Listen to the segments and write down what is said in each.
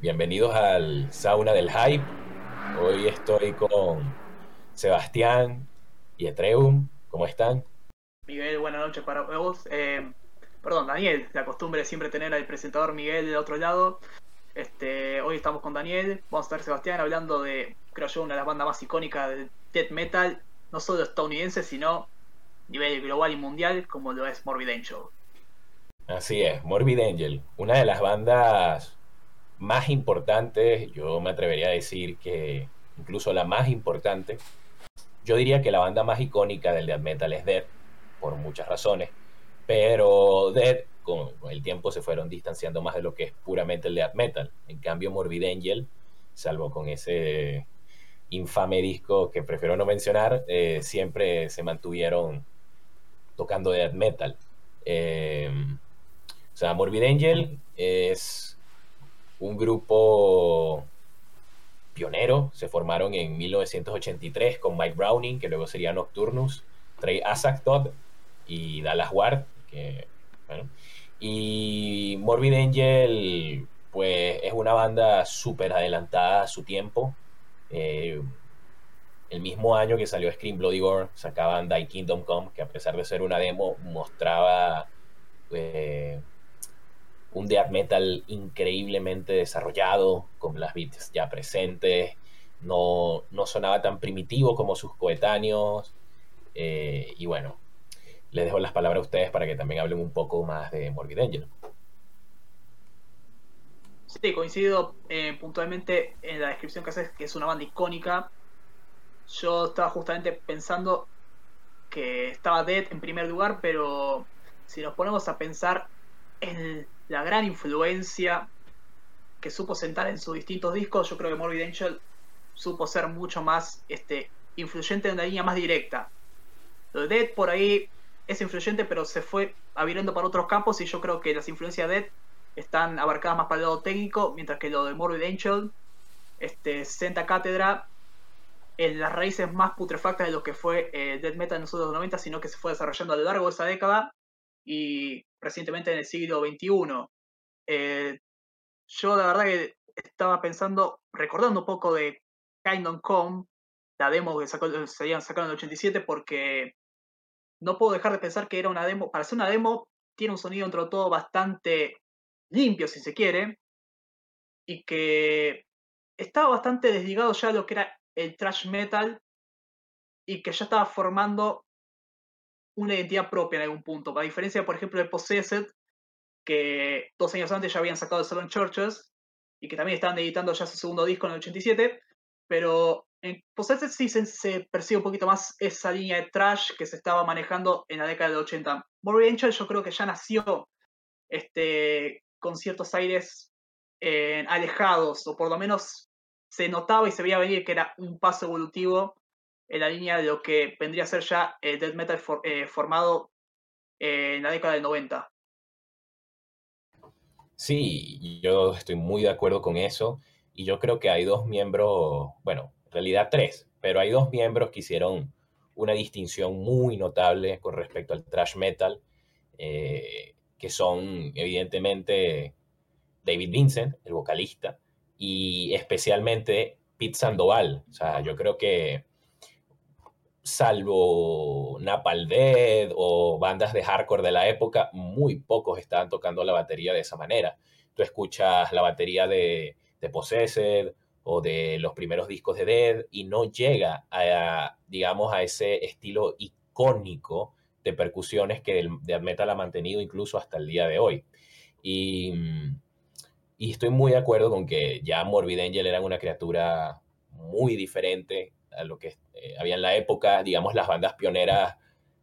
bienvenidos al Sauna del Hype. Hoy estoy con Sebastián y Etreum. ¿Cómo están? Miguel, buenas noches para vos. Eh, perdón, Daniel, la costumbre siempre tener al presentador Miguel del otro lado. Este, hoy estamos con Daniel, vamos a estar Sebastián hablando de, creo yo, una de las bandas más icónicas del death metal, no solo estadounidense, sino a nivel global y mundial, como lo es Morbid Angel. Así es, Morbid Angel, una de las bandas más importantes, yo me atrevería a decir que incluso la más importante. Yo diría que la banda más icónica del death metal es Dead, por muchas razones, pero Dead con, el tiempo se fueron distanciando más de lo que es puramente el death metal. En cambio, Morbid Angel, salvo con ese infame disco que prefiero no mencionar, eh, siempre se mantuvieron tocando death metal. Eh, o sea, Morbid Angel es un grupo pionero. Se formaron en 1983 con Mike Browning, que luego sería Nocturnus, Trey Azagtod y Dallas Ward. Y Morbid Angel, pues es una banda súper adelantada a su tiempo. Eh, el mismo año que salió Scream Bloody Gore, sacaban Die Kingdom Come, que a pesar de ser una demo, mostraba eh, un death metal increíblemente desarrollado, con las beats ya presentes, no, no sonaba tan primitivo como sus coetáneos. Eh, y bueno, les dejo las palabras a ustedes para que también hablen un poco más de Morbid Angel. Sí, coincido eh, puntualmente en la descripción que haces, que es una banda icónica. Yo estaba justamente pensando que estaba Dead en primer lugar, pero si nos ponemos a pensar en la gran influencia que supo sentar en sus distintos discos, yo creo que Morbid Angel supo ser mucho más este, influyente en la línea más directa. Lo de Dead por ahí es influyente, pero se fue abriendo para otros campos y yo creo que las influencias de Dead están abarcadas más para el lado técnico, mientras que lo de Morbid Angel este, senta cátedra en las raíces más putrefactas de lo que fue eh, Dead Metal en los años 90, sino que se fue desarrollando a lo largo de esa década y recientemente en el siglo XXI. Eh, yo la verdad que estaba pensando, recordando un poco de Kingdom Come, la demo que sacó, se habían sacado en el 87, porque no puedo dejar de pensar que era una demo, para ser una demo, tiene un sonido entre todo bastante limpio, si se quiere, y que estaba bastante desligado ya de lo que era el thrash metal, y que ya estaba formando una identidad propia en algún punto. A diferencia, por ejemplo, de Possessed, que dos años antes ya habían sacado el Salon Churches y que también estaban editando ya su segundo disco en el 87, pero en Possessed sí se, percibe un poquito más esa línea de trash que se estaba manejando en la década del 80. Morbid Angel yo creo que ya nació este, con ciertos aires eh, alejados, o por lo menos se notaba y se veía venir que era un paso evolutivo en la línea de lo que vendría a ser ya el death metal eh, formado en la década del 90. Sí, yo estoy muy de acuerdo con eso y yo creo que hay dos miembros, bueno, en realidad tres, pero hay dos miembros que hicieron una distinción muy notable con respecto al thrash metal, eh, que son evidentemente David Vincent, el vocalista, y especialmente Pete Sandoval. O sea, yo creo que salvo Napalm Dead o bandas de hardcore de la época, muy pocos estaban tocando la batería de esa manera. Tú escuchas la batería de, de Possessed o de los primeros discos de Dead y no llega a, digamos, a ese estilo icónico de percusiones que el death metal ha mantenido incluso hasta el día de hoy. Y, y estoy muy de acuerdo con que ya Morbid Angel era una criatura muy diferente a lo que eh, había en la época, digamos, las bandas pioneras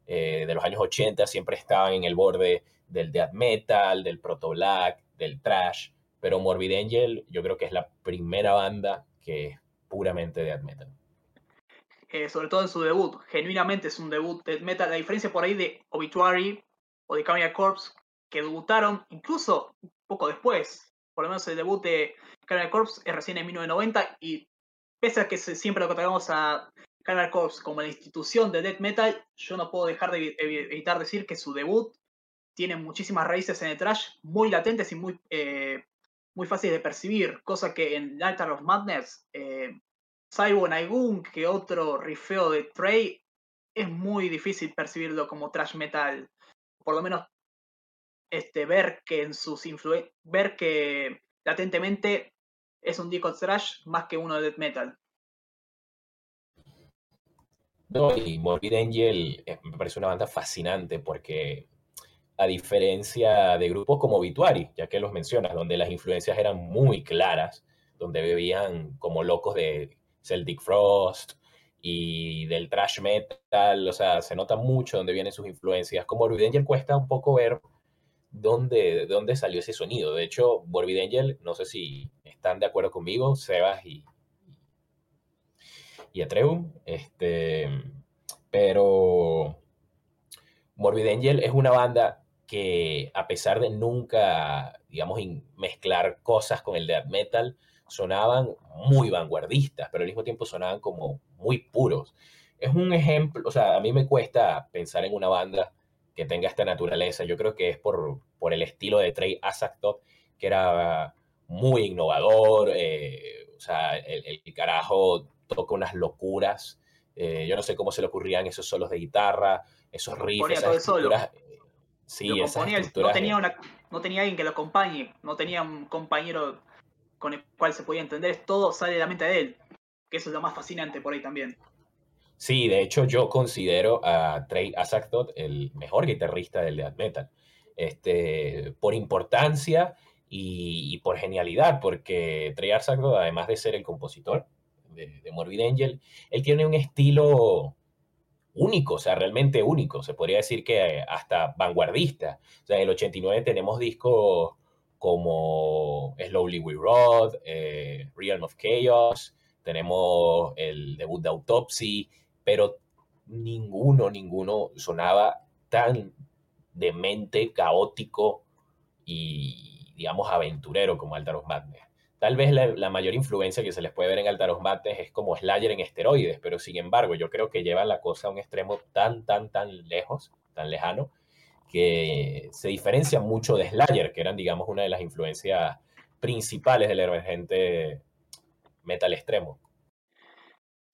eh, de los años 80 siempre estaban en el borde del death metal, del proto black, del trash, pero Morbid Angel yo creo que es la primera banda que es puramente death metal. Eh, sobre todo en su debut, genuinamente es un debut death metal, la diferencia por ahí de Obituary o de Camilla Corpse, que debutaron incluso poco después, por lo menos el debut de Camilla Corpse es recién en 1990 y pese a que siempre lo catalogamos a Corps como la institución de death metal, yo no puedo dejar de evitar decir que su debut tiene muchísimas raíces en el trash, muy latentes y muy, eh, muy fáciles de percibir, cosa que en Altar of Madness, eh, salvo en algún que otro rifeo de Trey, es muy difícil percibirlo como trash metal. Por lo menos este, ver que en sus ver que latentemente es un disco trash más que uno de death metal. No, y Morbid Angel eh, me parece una banda fascinante porque a diferencia de grupos como Vituari, ya que los mencionas, donde las influencias eran muy claras, donde bebían como locos de Celtic Frost y del thrash metal, o sea, se nota mucho dónde vienen sus influencias. Como Morbid Angel cuesta un poco ver dónde, dónde salió ese sonido. De hecho, Morbid Angel, no sé si están de acuerdo conmigo, Sebas y, y este, pero Morbid Angel es una banda que a pesar de nunca, digamos, mezclar cosas con el death metal, sonaban muy vanguardistas, pero al mismo tiempo sonaban como muy puros. Es un ejemplo, o sea, a mí me cuesta pensar en una banda que tenga esta naturaleza. Yo creo que es por, por el estilo de Trey Azagtop, que era muy innovador, eh, o sea, el, carajo toca unas locuras. Eh, yo no sé cómo se le ocurrían esos solos de guitarra, esos riffs, esas estructuras. Sí, no, tenía una, no tenía alguien que lo acompañe, no tenía un compañero con el cual se podía entender, todo sale de la mente de él, que eso es lo más fascinante por ahí también. Sí, de hecho yo considero a Trey Azagtot el mejor guitarrista del death metal, este, por importancia y, por genialidad, porque Trey Azagtot, además de ser el compositor de, Morbid Angel, él tiene un estilo único, o sea, realmente único. Se podría decir que hasta vanguardista. O sea, en el 89 tenemos discos como Slowly We Rode, eh, Realm of Chaos, tenemos el debut de Autopsy, pero ninguno, ninguno sonaba tan demente, caótico y, digamos, aventurero como Altar of Madness. Tal vez la, mayor influencia que se les puede ver en Altaros Mates es como Slayer en esteroides, pero sin embargo yo creo que llevan la cosa a un extremo tan, tan, tan lejos, tan lejano, que se diferencia mucho de Slayer, que eran, digamos, una de las influencias principales del emergente metal extremo.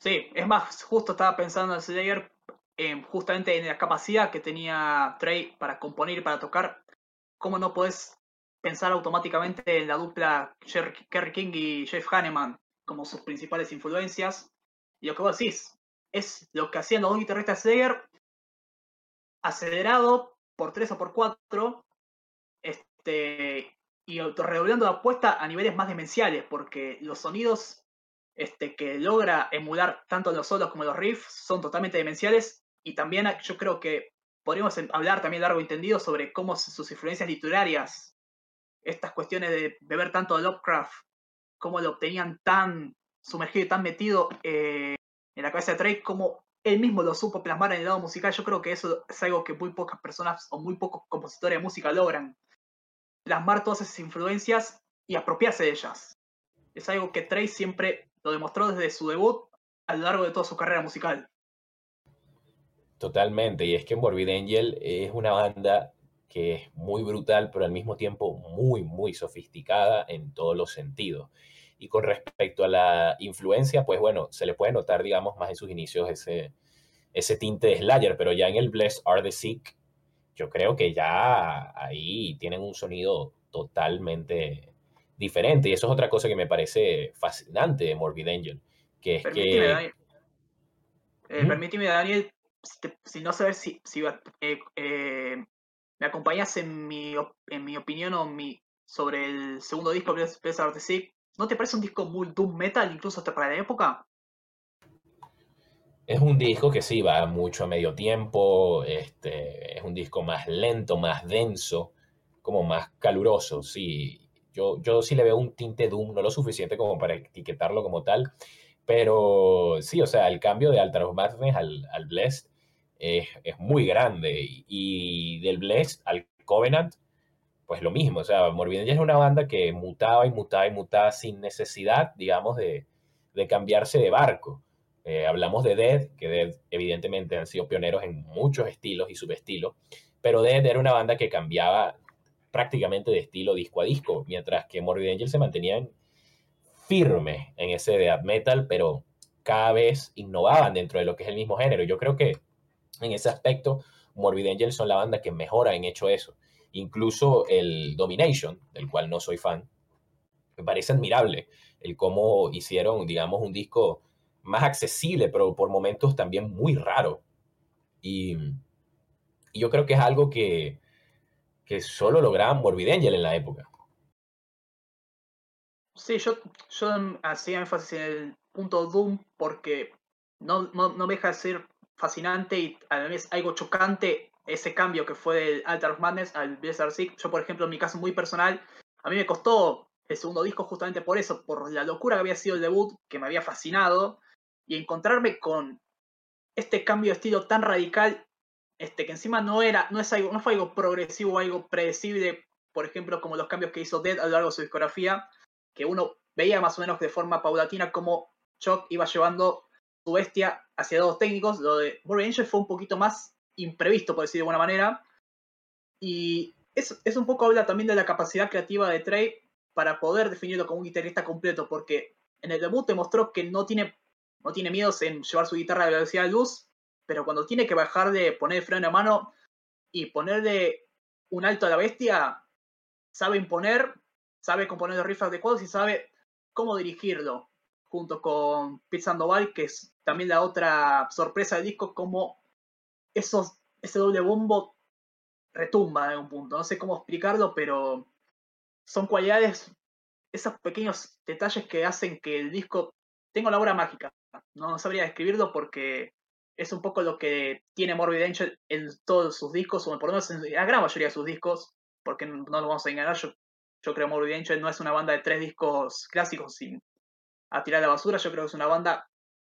Sí, es más, justo estaba pensando en Slayer, justamente en la capacidad que tenía Trey para componer y para tocar, cómo no puedes pensar automáticamente en la dupla Kerry King y Jeff Hanneman como sus principales influencias. Y lo que vos decís, es lo que hacían los dos guitarristas Slayer, acelerado por 3 o por 4, este, y redoblando la apuesta a niveles más demenciales, porque los sonidos este, que logra emular tanto los solos como los riffs son totalmente demenciales, y también yo creo que podríamos hablar también largo entendido sobre cómo sus influencias literarias estas cuestiones de beber tanto de Lovecraft, cómo lo obtenían tan sumergido y tan metido eh, en la cabeza de Trey, como él mismo lo supo plasmar en el lado musical. Yo creo que eso es algo que muy pocas personas o muy pocos compositores de música logran. Plasmar todas esas influencias y apropiarse de ellas. Es algo que Trey siempre lo demostró desde su debut a lo largo de toda su carrera musical. Totalmente, y es que Morbid Angel es una banda que es muy brutal, pero al mismo tiempo muy, muy sofisticada en todos los sentidos. Y con respecto a la influencia, pues bueno, se le puede notar, digamos, más en sus inicios ese, ese tinte de Slayer, pero ya en el Bless Are the Sick, yo creo que ya ahí tienen un sonido totalmente diferente. Y eso es otra cosa que me parece fascinante de Morbid Angel, que es permíteme, que... Daniel. Eh, Permíteme, Daniel, si, no saber si, si eh, eh, ¿Me acompañas en mi, en mi opinión o mi, sobre el segundo disco de Space Sick? ¿No te parece un disco muy doom metal, incluso hasta para la época? Es un disco que sí va mucho a medio tiempo, este, es un disco más lento, más denso, como más caluroso, sí. Yo, yo sí le veo un tinte doom, no lo suficiente como para etiquetarlo como tal, pero sí, o sea, el cambio de Altar of Madness al, al Blessed es, muy grande. Y, del Blessed al Covenant, pues lo mismo. O sea, Morbid es una banda que mutaba y mutaba y mutaba sin necesidad, digamos, de, cambiarse de barco. Eh, hablamos de Dead, que Dead evidentemente han sido pioneros en muchos estilos y subestilos, pero Dead era una banda que cambiaba prácticamente de estilo disco a disco, mientras que Morbid Angel se mantenían firmes en ese death metal, pero cada vez innovaban dentro de lo que es el mismo género. Yo creo que en ese aspecto, Morbid Angel son la banda que mejor han hecho eso. Incluso el Domination, del cual no soy fan, me parece admirable el cómo hicieron, digamos, un disco más accesible, pero por momentos también muy raro. Y, yo creo que es algo que, que solo lograban Morbid Angel en la época. Sí, yo, hacía énfasis en el punto Doom porque no, no, no deja de ser fascinante y a la vez algo chocante ese cambio que fue del Altar of Madness al Blizzard Sick. Yo, por ejemplo, en mi caso muy personal, a mí me costó el segundo disco justamente por eso, por la locura que había sido el debut, que me había fascinado, y encontrarme con este cambio de estilo tan radical, este, que encima no era, no es algo, no fue algo progresivo, algo predecible, por ejemplo, como los cambios que hizo Dead a lo largo de su discografía, que uno veía más o menos de forma paulatina cómo Chuck iba llevando su bestia hacia dos técnicos. Lo de Morbid Angel fue un poquito más imprevisto, por decir de alguna manera. Y es, es un poco habla también de la capacidad creativa de Trey para poder definirlo como un guitarrista completo, porque en el debut demostró que no tiene, no tiene miedos en llevar su guitarra a velocidad de luz, pero cuando tiene que bajar de poner el freno a mano y ponerle un alto a la bestia, sabe imponer, sabe componer los riffs adecuados y sabe cómo dirigirlo, junto con Pete Sandoval, que es también la otra sorpresa del disco, como esos, ese doble bombo retumba en un punto. No sé cómo explicarlo, pero son cualidades, esos pequeños detalles que hacen que el disco tenga una obra mágica. No sabría describirlo porque es un poco lo que tiene Morbid Angel en todos sus discos, o por lo menos en la gran mayoría de sus discos, porque no nos vamos a engañar, yo, creo que Morbid Angel no es una banda de tres discos clásicos sin a tirar la basura, yo creo que es una banda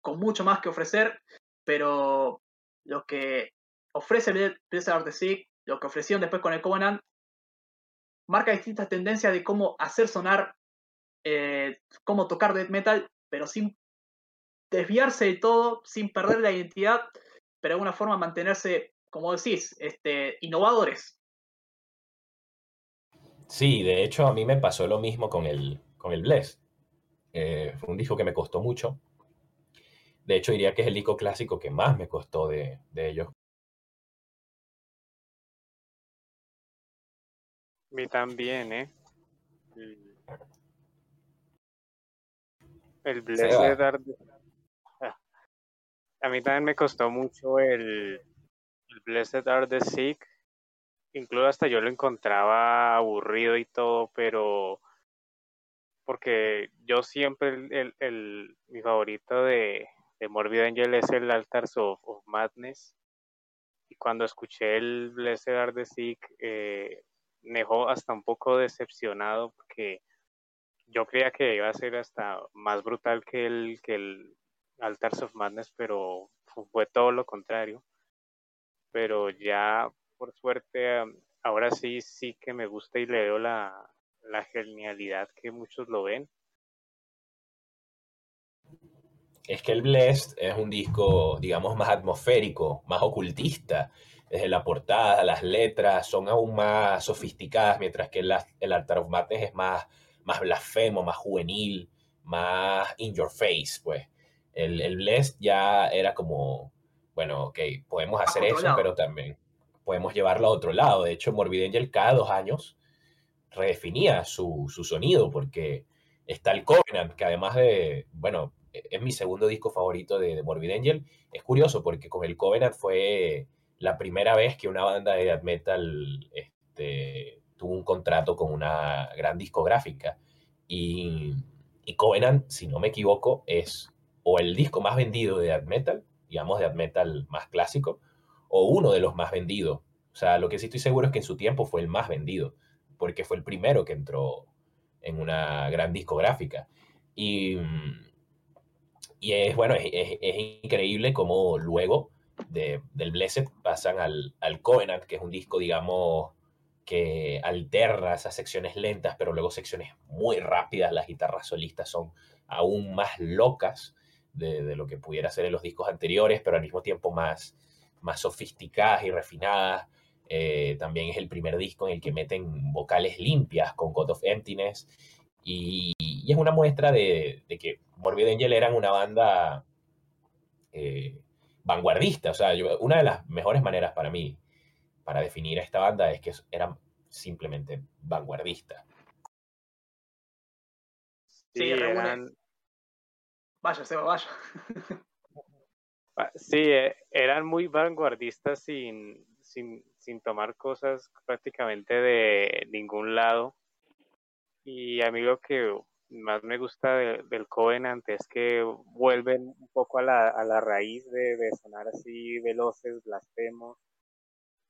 con mucho más que ofrecer, pero lo que ofrece Blizzard of the Sea, lo que ofrecieron después con el Covenant, marca distintas tendencias de cómo hacer sonar, eh, cómo tocar death metal, pero sin desviarse de todo, sin perder la identidad, pero de alguna forma mantenerse, como decís, este, innovadores. Sí, de hecho a mí me pasó lo mismo con el, con el Bless. Eh, fue un disco que me costó mucho. De hecho, diría que es el disco clásico que más me costó de, de ellos. A mí también, ¿eh? El, Blessed A mí también me costó mucho el, Blessed Art the Sick. Incluso hasta yo lo encontraba aburrido y todo, pero porque yo siempre el, el, mi favorito de, Morbid Angel es el Altars of, of Madness. Y cuando escuché el Blessed Art the Sick, eh, me dejó hasta un poco decepcionado porque yo creía que iba a ser hasta más brutal que el, que el Altars of Madness, pero fue todo lo contrario. Pero ya, por suerte, ahora sí, sí que me gusta y le veo la, la genialidad que muchos lo ven. Es que el Blessed es un disco, digamos, más atmosférico, más ocultista desde la portada, las letras son aún más sofisticadas, mientras que el, el Altar of Madness es más, más blasfemo, más juvenil, más in your face, pues. El, el Blessed ya era como, bueno, ok, podemos hacer eso, pero también podemos llevarlo a otro lado. De hecho, Morbid Angel cada dos años redefinía su, su sonido, porque está el Covenant, que además de, bueno, es mi segundo disco favorito de, de Morbid Angel. Es curioso porque con el Covenant fue la primera vez que una banda de death metal este, tuvo un contrato con una gran discográfica. Y, y, Covenant, si no me equivoco, es o el disco más vendido de death metal, digamos death metal más clásico, o uno de los más vendidos. O sea, lo que sí estoy seguro es que en su tiempo fue el más vendido, porque fue el primero que entró en una gran discográfica. Y, y es, bueno, es, es, increíble cómo luego del Blessed pasan al, al Covenant, que es un disco, digamos, que alterna esas secciones lentas, pero luego secciones muy rápidas. Las guitarras solistas son aún más locas de, de, lo que pudiera ser en los discos anteriores, pero al mismo tiempo más, más sofisticadas y refinadas. Eh, también es el primer disco en el que meten vocales limpias con God of Emptiness. Y, es una muestra de, que Morbid Angel eran una banda eh, vanguardista. O sea, una de las mejores maneras para mí para definir a esta banda es que eran simplemente vanguardistas. Sí, eran... Vaya, Seba, vaya. Ah, sí, eh, eran muy vanguardistas sin, sin, sin tomar cosas prácticamente de ningún lado. Y a mí lo que más me gusta del Covenant es que vuelven un poco a la, a la raíz de, sonar así veloces, blasfemos.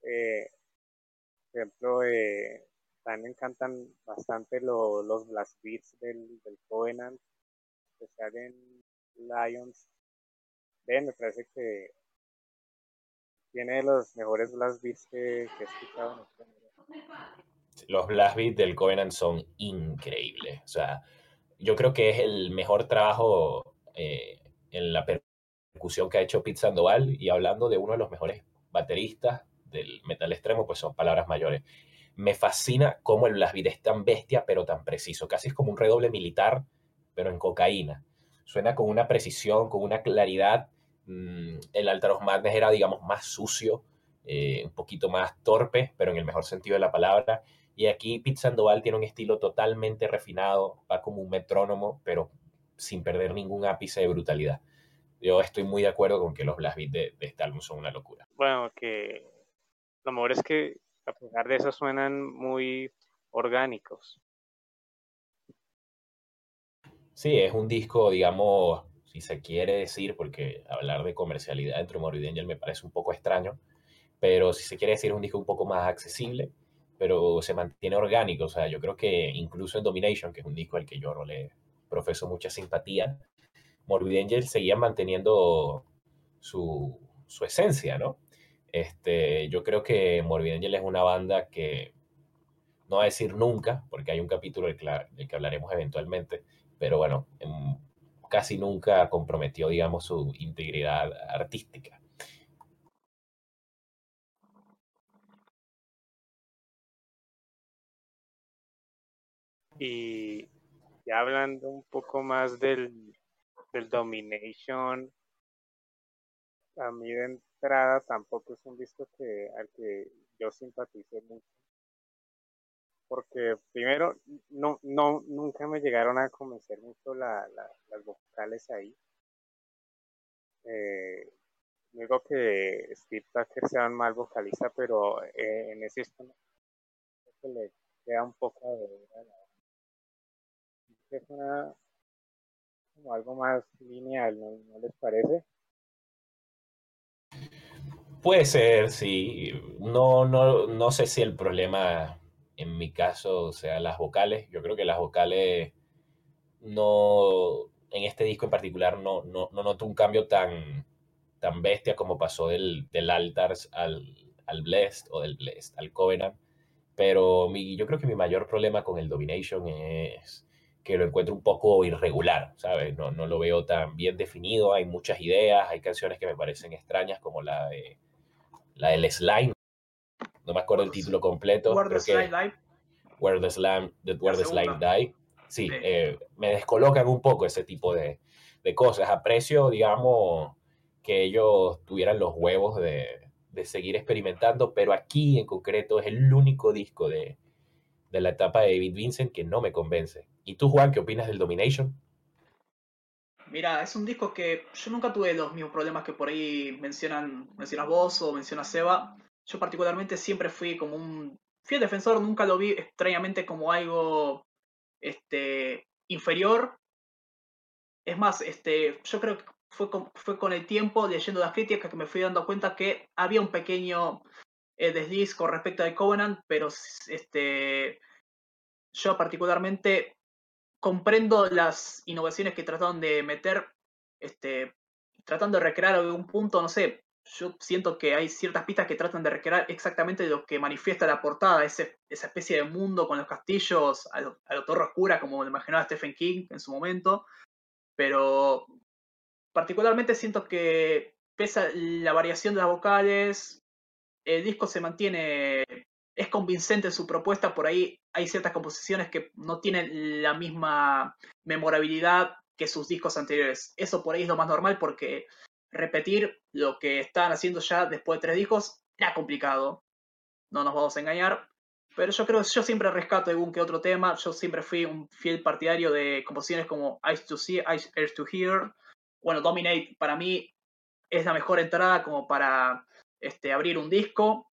Eh, por ejemplo, eh, también encantan bastante los blast beats del, del Covenant, especial en Lions. me parece que tiene los mejores blast beats que, he escuchado en este Los blast beats del Covenant son increíbles. O sea, yo creo que es el mejor trabajo eh, en la percusión que ha hecho Pete Sandoval y hablando de uno de los mejores bateristas del metal extremo, pues son palabras mayores. Me fascina cómo el blast beat es tan bestia, pero tan preciso. Casi es como un redoble militar, pero en cocaína. Suena con una precisión, con una claridad Mm, el Altar of era, digamos, más sucio, eh, un poquito más torpe, pero en el mejor sentido de la palabra. Y aquí Pete Sandoval tiene un estilo totalmente refinado, va como un metrónomo, pero sin perder ningún ápice de brutalidad. Yo estoy muy de acuerdo con que los blast beats de, este álbum son una locura. Bueno, que lo mejor es que a pesar de eso suenan muy orgánicos. Sí, es un disco, digamos, si se quiere decir, porque hablar de comercialidad entre Morbid Angel me parece un poco extraño, pero si se quiere decir un disco un poco más accesible, pero se mantiene orgánico, o sea, yo creo que incluso en Domination, que es un disco al que yo no le profeso mucha simpatía, Morbid Angel seguía manteniendo su, su esencia, ¿no? Este, yo creo que Morbid Angel es una banda que, no va a decir nunca, porque hay un capítulo del que, que hablaremos eventualmente, pero bueno, en, casi nunca comprometió, digamos, su integridad artística. Y ya hablando un poco más del, del Domination, a mí de entrada tampoco es un disco que, al que yo simpatice mucho porque primero no, no, nunca me llegaron a convencer mucho la, las vocales ahí. Eh, digo que Steve Tucker sea un mal vocalista, pero eh, en ese instante le queda un poco de es una como algo más lineal, ¿no, ¿no les parece? Puede ser, sí. No, no, no sé si el problema en mi caso, o sea, las vocales. Yo creo que las vocales no, en este disco en particular, no, no, no noto un cambio tan, tan bestia como pasó del, del Altars al, al Blessed o del Blessed al Covenant. Pero mi, yo creo que mi mayor problema con el Domination es que lo encuentro un poco irregular, ¿sabes? No, no lo veo tan bien definido, hay muchas ideas, hay canciones que me parecen extrañas como la de la del Slime, no me acuerdo el título completo. Where the Slime Die. Where the Slime, Die. Sí, eh, me descolocan un poco ese tipo de, cosas. Aprecio, digamos, que ellos tuvieran los huevos de, seguir experimentando, pero aquí en concreto es el único disco de, de la etapa de David Vincent que no me convence. ¿Y tú, Juan, qué opinas del Domination? Mira, es un disco que yo nunca tuve los mismos problemas que por ahí mencionan, mencionas vos o mencionas Seba. Yo particularmente siempre fui como un fiel defensor, nunca lo vi extrañamente como algo este, inferior. Es más, este, yo creo que fue con, el tiempo, leyendo las críticas, que me fui dando cuenta que había un pequeño eh, desliz con respecto al Covenant, pero este, yo particularmente comprendo las innovaciones que trataron de meter, este, tratando de recrear algún punto, no sé, yo siento que hay ciertas pistas que tratan de recrear exactamente lo que manifiesta la portada, ese, esa especie de mundo con los castillos a lo, torre oscura, como lo imaginaba Stephen King en su momento. Pero particularmente siento que pesa la variación de las vocales, el disco se mantiene, es convincente en su propuesta, por ahí hay ciertas composiciones que no tienen la misma memorabilidad que sus discos anteriores. Eso por ahí es lo más normal porque repetir lo que están haciendo ya después de tres discos era complicado. No nos vamos a engañar. Pero yo creo que yo siempre rescato algún que otro tema. Yo siempre fui un fiel partidario de composiciones como Ice to See, Earth to Hear. Bueno, Dominate para mí es la mejor entrada como para este, abrir un disco.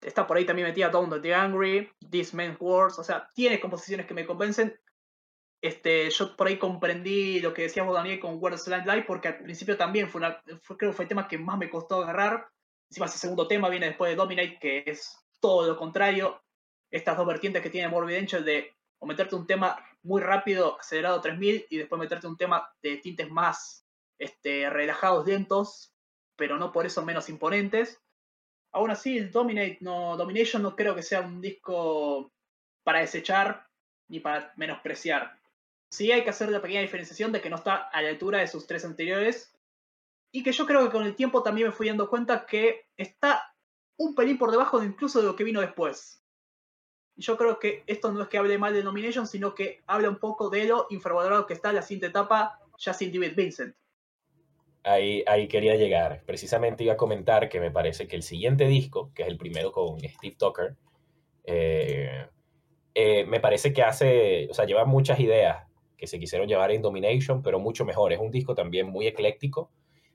Está por ahí también metida Don't the Angry, This Man's Words. O sea, tiene composiciones que me convencen. Este, yo por ahí comprendí lo que decíamos Daniel con Words Land Live, porque al principio también fue creo fue el tema que más me costó agarrar. Encima ese segundo tema viene después de Dominate, que es todo lo contrario. Estas dos vertientes que tiene Morbid Angel de meterte un tema muy rápido, acelerado 3000, y después meterte un tema de tintes más este, relajados, lentos, pero no por eso menos imponentes. Aún así, Dominate no, Domination no creo que sea un disco para desechar ni para menospreciar. Sí hay que hacer la pequeña diferenciación de que no está a la altura de sus tres anteriores. Y que yo creo que con el tiempo también me fui dando cuenta que está un pelín por debajo de incluso de lo que vino después. Y yo creo que esto no es que hable mal de Domination, sino que habla un poco de lo infravalorado que está la siguiente etapa ya sin David Vincent ahí, ahí quería llegar. Precisamente iba a comentar que me parece que el siguiente disco, que es el primero con Steve Tucker, eh, eh, me parece que hace, o sea, lleva muchas ideas que se quisieron llevar en Domination, pero mucho mejor. Es un disco también muy ecléctico,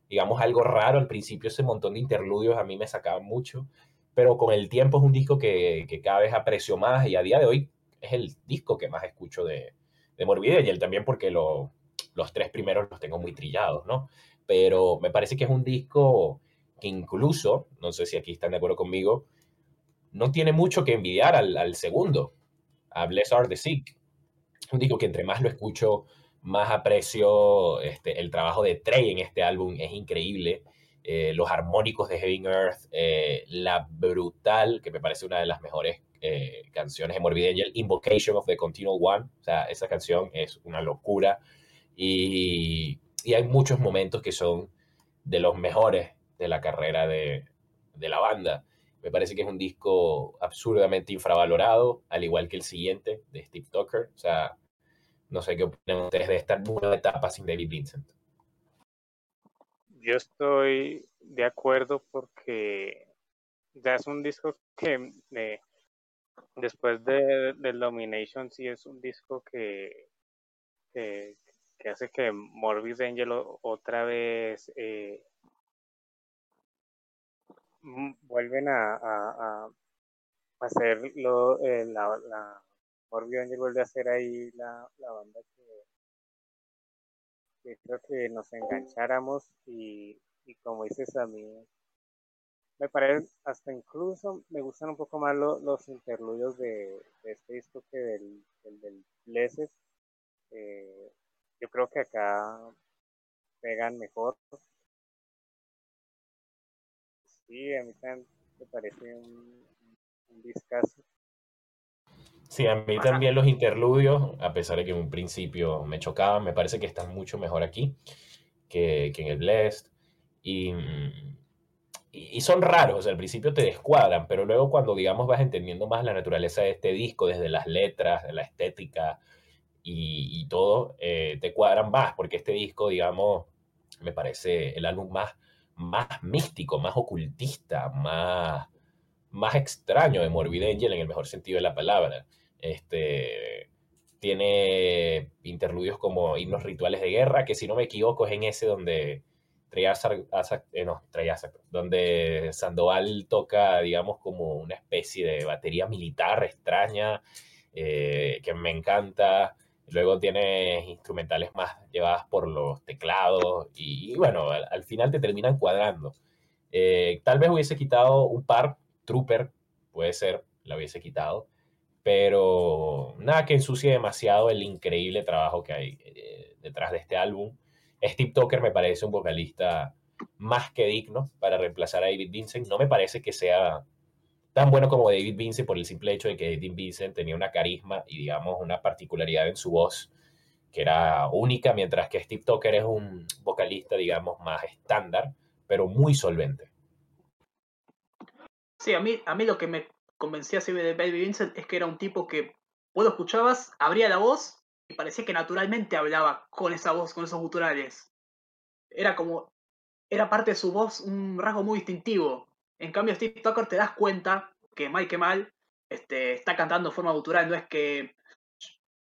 digamos algo raro. Al principio ese montón de interludios a mí me sacaban mucho, pero con el tiempo es un disco que, cada vez aprecio más y a día de hoy es el disco que más escucho de, de Morbid y él también porque lo, los tres primeros los tengo muy trillados, ¿no? pero me parece que es un disco que incluso, no sé si aquí están de acuerdo conmigo, no tiene mucho que envidiar al, segundo, a Bless Are the Sick. Un que entre más lo escucho, más aprecio este, el trabajo de Trey en este álbum, es increíble. Eh, los armónicos de Heaven Earth, eh, la brutal, que me parece una de las mejores eh, canciones de Morbid Angel, Invocation of the Continual One, o sea, esa canción es una locura. Y y hay muchos momentos que son de los mejores de la carrera de, de, la banda. Me parece que es un disco absurdamente infravalorado, al igual que el siguiente de Steve Tucker. O sea, no sé qué opinan ustedes de esta nueva etapa sin David Vincent. Yo estoy de acuerdo porque ya es un disco que después de, del Domination sí es un disco que, que, que hace que Morbid Angel otra vez eh, vuelven a, a, hacer lo, eh, la, la vuelve a hacer ahí la, banda que, creo que nos engancháramos y, como dices a mí me parece hasta incluso me gustan un poco más los interludios de, este disco que del, del, Blessed eh, yo creo que acá pegan mejor. Sí, a mí también me parece un, un discazo. Sí, a mí también los interludios, a pesar de que en un principio me chocaban, me parece que están mucho mejor aquí que, que en el Blessed. Y, y, son raros, al principio te descuadran, pero luego cuando, digamos, vas entendiendo más la naturaleza de este disco, desde las letras, de la estética, y, todo eh, te cuadran más, porque este disco, digamos, me parece el álbum más, más místico, más ocultista, más, más extraño de Morbid Angel en el mejor sentido de la palabra. Este, tiene interludios como himnos rituales de guerra, que si no me equivoco es en ese donde eh, no, donde Sandoval toca, digamos, como una especie de batería militar extraña, eh, que me encanta. Luego tienes instrumentales más llevadas por los teclados y, bueno, al, final te terminan cuadrando. Eh, tal vez hubiese quitado un par, Trooper, puede ser, la hubiese quitado, pero nada que ensucie demasiado el increíble trabajo que hay eh, detrás de este álbum. Steve Tucker me parece un vocalista más que digno para reemplazar a David Vincent. No me parece que sea tan bueno como David Vincent por el simple hecho de que David Vincent tenía una carisma y, digamos, una particularidad en su voz que era única, mientras que Steve Tucker es un vocalista, digamos, más estándar, pero muy solvente. Sí, a mí, a mí lo que me convencía siempre de Baby Vincent es que era un tipo que vos lo escuchabas, abría la voz y parecía que naturalmente hablaba con esa voz, con esos guturales. Era como, era parte de su voz un rasgo muy distintivo. En cambio, Steve Tucker te das cuenta que Mike Mal este, está cantando de forma gutural, no es que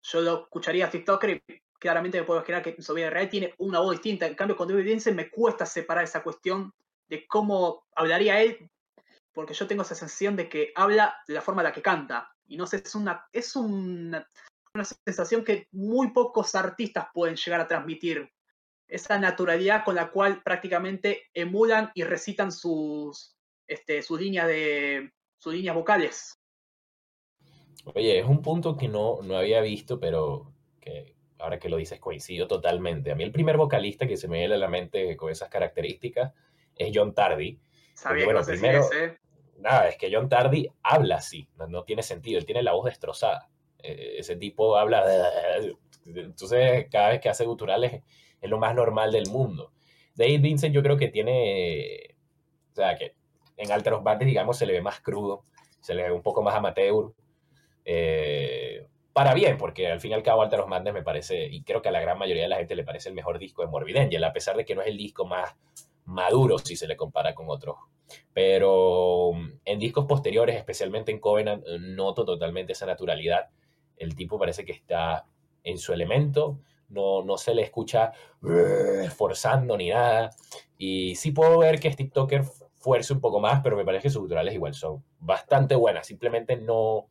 yo lo escucharía a Steve Tucker y claramente me puedo imaginar que en su vida real tiene una voz distinta. En cambio, con David Vincent me cuesta separar esa cuestión de cómo hablaría él, porque yo tengo esa sensación de que habla de la forma en la que canta. Y no sé, es una, es una, una sensación que muy pocos artistas pueden llegar a transmitir. Esa naturalidad con la cual prácticamente emulan y recitan sus, este, sus líneas de sus líneas vocales. Oye, es un punto que no, no había visto, pero que ahora que lo dices coincido totalmente. A mí el primer vocalista que se me viene a la mente con esas características es John Tardy. Sabía bueno, primero, nada, es que John Tardy habla así, no, tiene sentido, él tiene la voz destrozada. E, ese tipo habla, entonces cada vez que hace guturales es lo más normal del mundo. Dave Vincent yo creo que tiene, o sea, que en Alteros Bandes, digamos, se le ve más crudo, se le ve un poco más amateur. Eh, para bien, porque al fin y al cabo Alteros Bandes me parece, y creo que a la gran mayoría de la gente le parece el mejor disco de Morbid Angel, a pesar de que no es el disco más maduro si se le compara con otros. Pero mm, en discos posteriores, especialmente en Covenant, noto totalmente esa naturalidad. El tipo parece que está en su elemento, no, no se le escucha eh, forzando ni nada. Y sí puedo ver que Steve Tucker fuerce un poco más, pero me parece que sus guturales igual son bastante buenas. Simplemente no,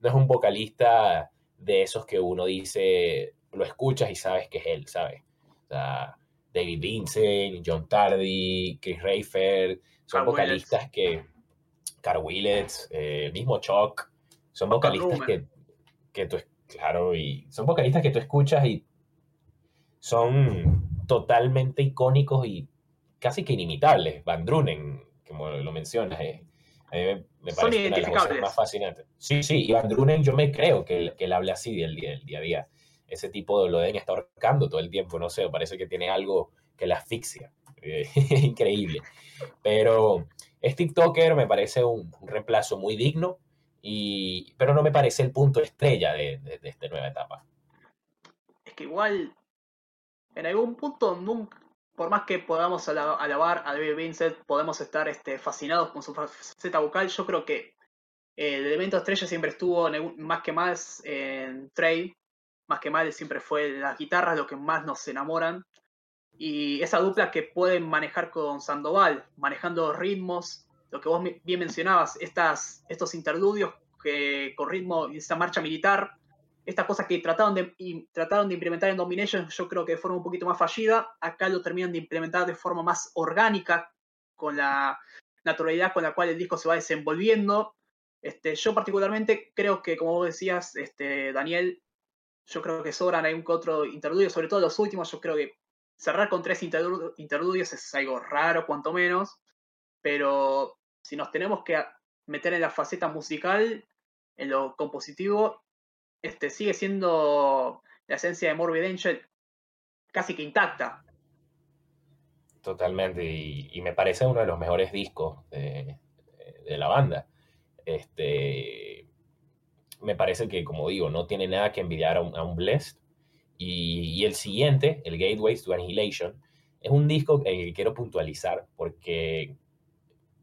no es un vocalista de esos que uno dice, lo escuchas y sabes que es él, ¿sabes? O sea, David Vincent, John Tardy, Chris Rayford, son vocalistas que, Carl Willets, eh, el mismo Chuck, son vocalistas que, que tú, claro, y son vocalistas que tú escuchas y son totalmente icónicos y casi que inimitables. Van Drunen, como lo mencionas, eh, a mí me, parece una de las cosas más fascinantes. Sí, sí, y Van Drunen yo me creo que él, que él habla así del día, día a día. Ese tipo lo deben estar ahorcando todo el tiempo, no sé, parece que tiene algo que la asfixia. Eh, increíble. Pero este TikToker me parece un, reemplazo muy digno, y, pero no me parece el punto estrella de, de esta nueva etapa. Es que igual, en algún punto nunca, por más que podamos alabar a David Vincent, podemos estar este, fascinados con su faceta vocal. Yo creo que el elemento estrella siempre estuvo más que más en Trey, más que mal siempre fue las guitarras lo que más nos enamoran. Y esa dupla que pueden manejar con Sandoval, manejando ritmos, lo que vos bien mencionabas, estas, estos interludios que, con ritmo y esa marcha militar, estas cosas que trataron de, trataron de implementar en Domination, yo creo que de forma un poquito más fallida, acá lo terminan de implementar de forma más orgánica, con la naturalidad con la cual el disco se va desenvolviendo. Este, yo particularmente creo que, como vos decías, este, Daniel, yo creo que sobran hay un otro interludio, sobre todo los últimos, yo creo que cerrar con tres interludios es algo raro, cuanto menos, pero si nos tenemos que meter en la faceta musical, en lo compositivo, este, sigue siendo la esencia de Morbid Angel casi que intacta. Totalmente, y, me parece uno de los mejores discos de, la banda. Este, me parece que, como digo, no tiene nada que envidiar a un, Blessed. Y, el siguiente, el Gateways to Annihilation, es un disco que quiero puntualizar porque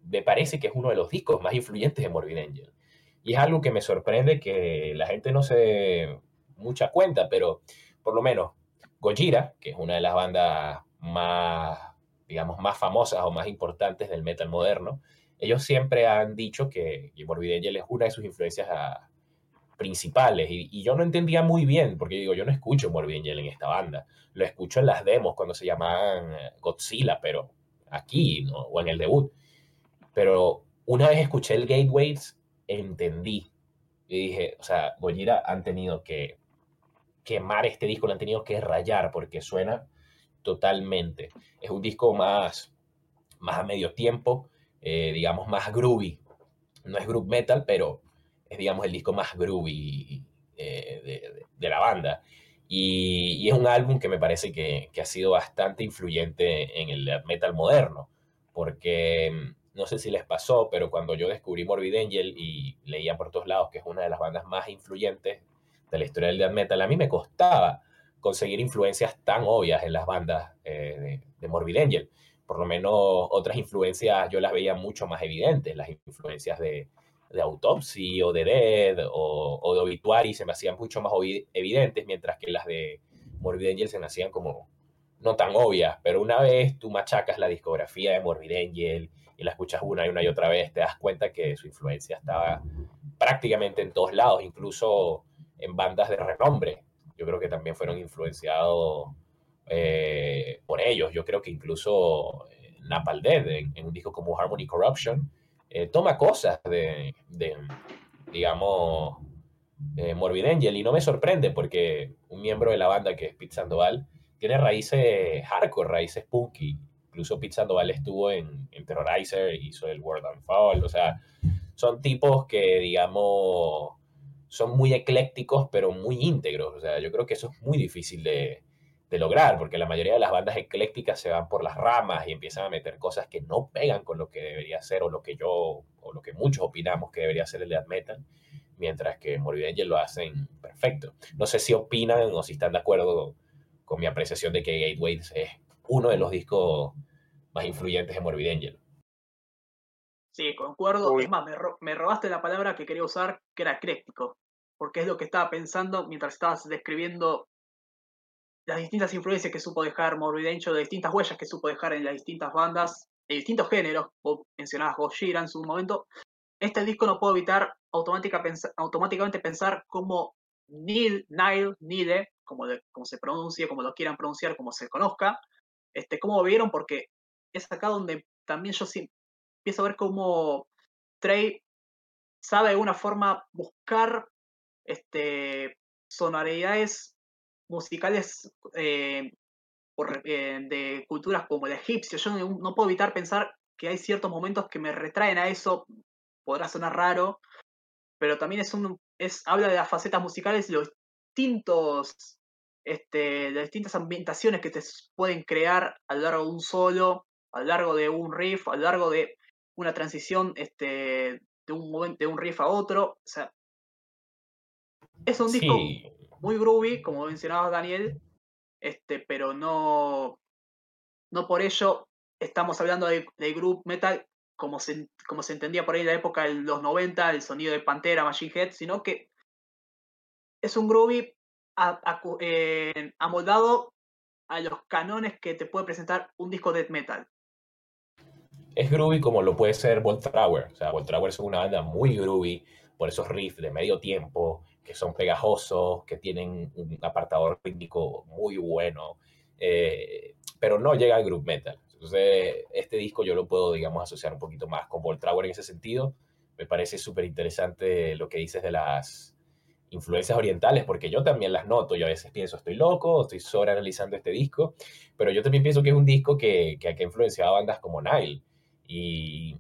me parece que es uno de los discos más influyentes de Morbid Angel. Y es algo que me sorprende que la gente no se dé mucha cuenta, pero por lo menos Gojira, que es una de las bandas más, digamos, más famosas o más importantes del metal moderno, ellos siempre han dicho que, Morbid Angel es una de sus influencias ah, principales. Y, yo no entendía muy bien, porque digo, yo no escucho Morbid Angel en esta banda. Lo escucho en las demos cuando se llamaban eh, Godzilla, pero aquí, o en el debut. Pero una vez escuché el Gateways entendí. Y dije, o sea, Gojira han tenido que quemar este disco, lo han tenido que rayar porque suena totalmente. Es un disco más, más a medio tiempo, eh, digamos más groovy. No es groove metal, pero es digamos el disco más groovy eh, de, la banda. Y, es un álbum que me parece que, que, ha sido bastante influyente en el metal moderno, porque no sé si les pasó, pero cuando yo descubrí Morbid Angel y leía por todos lados que es una de las bandas más influyentes de la historia del death metal, a mí me costaba conseguir influencias tan obvias en las bandas eh, de, Morbid Angel. Por lo menos otras influencias yo las veía mucho más evidentes, las influencias de, de Autopsy o de Dead o, o, de Obituary se me hacían mucho más evidentes, mientras que las de Morbid Angel se me hacían como no tan obvias, pero una vez tú machacas la discografía de Morbid Angel y la escuchas una y una y otra vez, te das cuenta que su influencia estaba prácticamente en todos lados, incluso en bandas de renombre. Yo creo que también fueron influenciados eh, por ellos. Yo creo que incluso eh, Napalm Dead, en, un disco como Harmony Corruption, eh, toma cosas de, de digamos, Morbid Angel. Y no me sorprende porque un miembro de la banda, que es Pete Sandoval, tiene raíces hardcore, raíces punky. Incluso Pete Sandoval estuvo en, Terrorizer, hizo el World and Fall. O sea, son tipos que, digamos, son muy eclécticos, pero muy íntegros. O sea, yo creo que eso es muy difícil de, de lograr, porque la mayoría de las bandas eclécticas se van por las ramas y empiezan a meter cosas que no pegan con lo que debería ser o lo que yo o lo que muchos opinamos que debería ser el death metal, mientras que Morbid lo hacen perfecto. No sé si opinan o si están de acuerdo con mi apreciación de que Gateways es uno de los discos más influyentes de Morbid Angel. Sí, concuerdo. Es más, me, robaste la palabra que quería usar, que era ecléctico, porque es lo que estaba pensando mientras estabas describiendo las distintas influencias que supo dejar Morbid Angel, las distintas huellas que supo dejar en las distintas bandas, de distintos géneros. Vos mencionabas Gojira en su momento. Este disco no puedo evitar automáticamente pensar como Neil, Nile, Nile, como, como se pronuncie, como lo quieran pronunciar, como se conozca, este, cómo vieron, porque es acá donde también yo sí, empiezo a ver cómo Trey sabe de alguna forma buscar este, sonoridades musicales eh, eh, de culturas como el egipcio. Yo no, puedo evitar pensar que hay ciertos momentos que me retraen a eso. Podrá sonar raro, pero también es un, es, habla de las facetas musicales y los distintos, este, las distintas ambientaciones que te pueden crear a lo largo de un solo, a lo largo de un riff, a lo largo de una transición este, de, un momento, de un riff a otro. O sea, es un disco muy groovy, como mencionaba Daniel, este, pero no, no por ello estamos hablando de, de group metal como se, como se entendía por ahí en la época de los 90, el sonido de Pantera, Machine Head, sino que es un groovy amoldado a los canones que te puede presentar un disco de death metal es groovy como lo puede ser Volt Tower. O sea, Volt Tower es una banda muy groovy por esos riffs de medio tiempo que son pegajosos, que tienen un apartador rítmico muy bueno, eh, pero no llega al group metal. Entonces, este disco yo lo puedo, digamos, asociar un poquito más con Volt Tower en ese sentido. Me parece súper interesante lo que dices de las influencias orientales, porque yo también las noto. Yo a veces pienso, estoy loco, estoy sobreanalizando este disco, pero yo también pienso que es un disco que, que, que ha influenciado a bandas como Nile, y,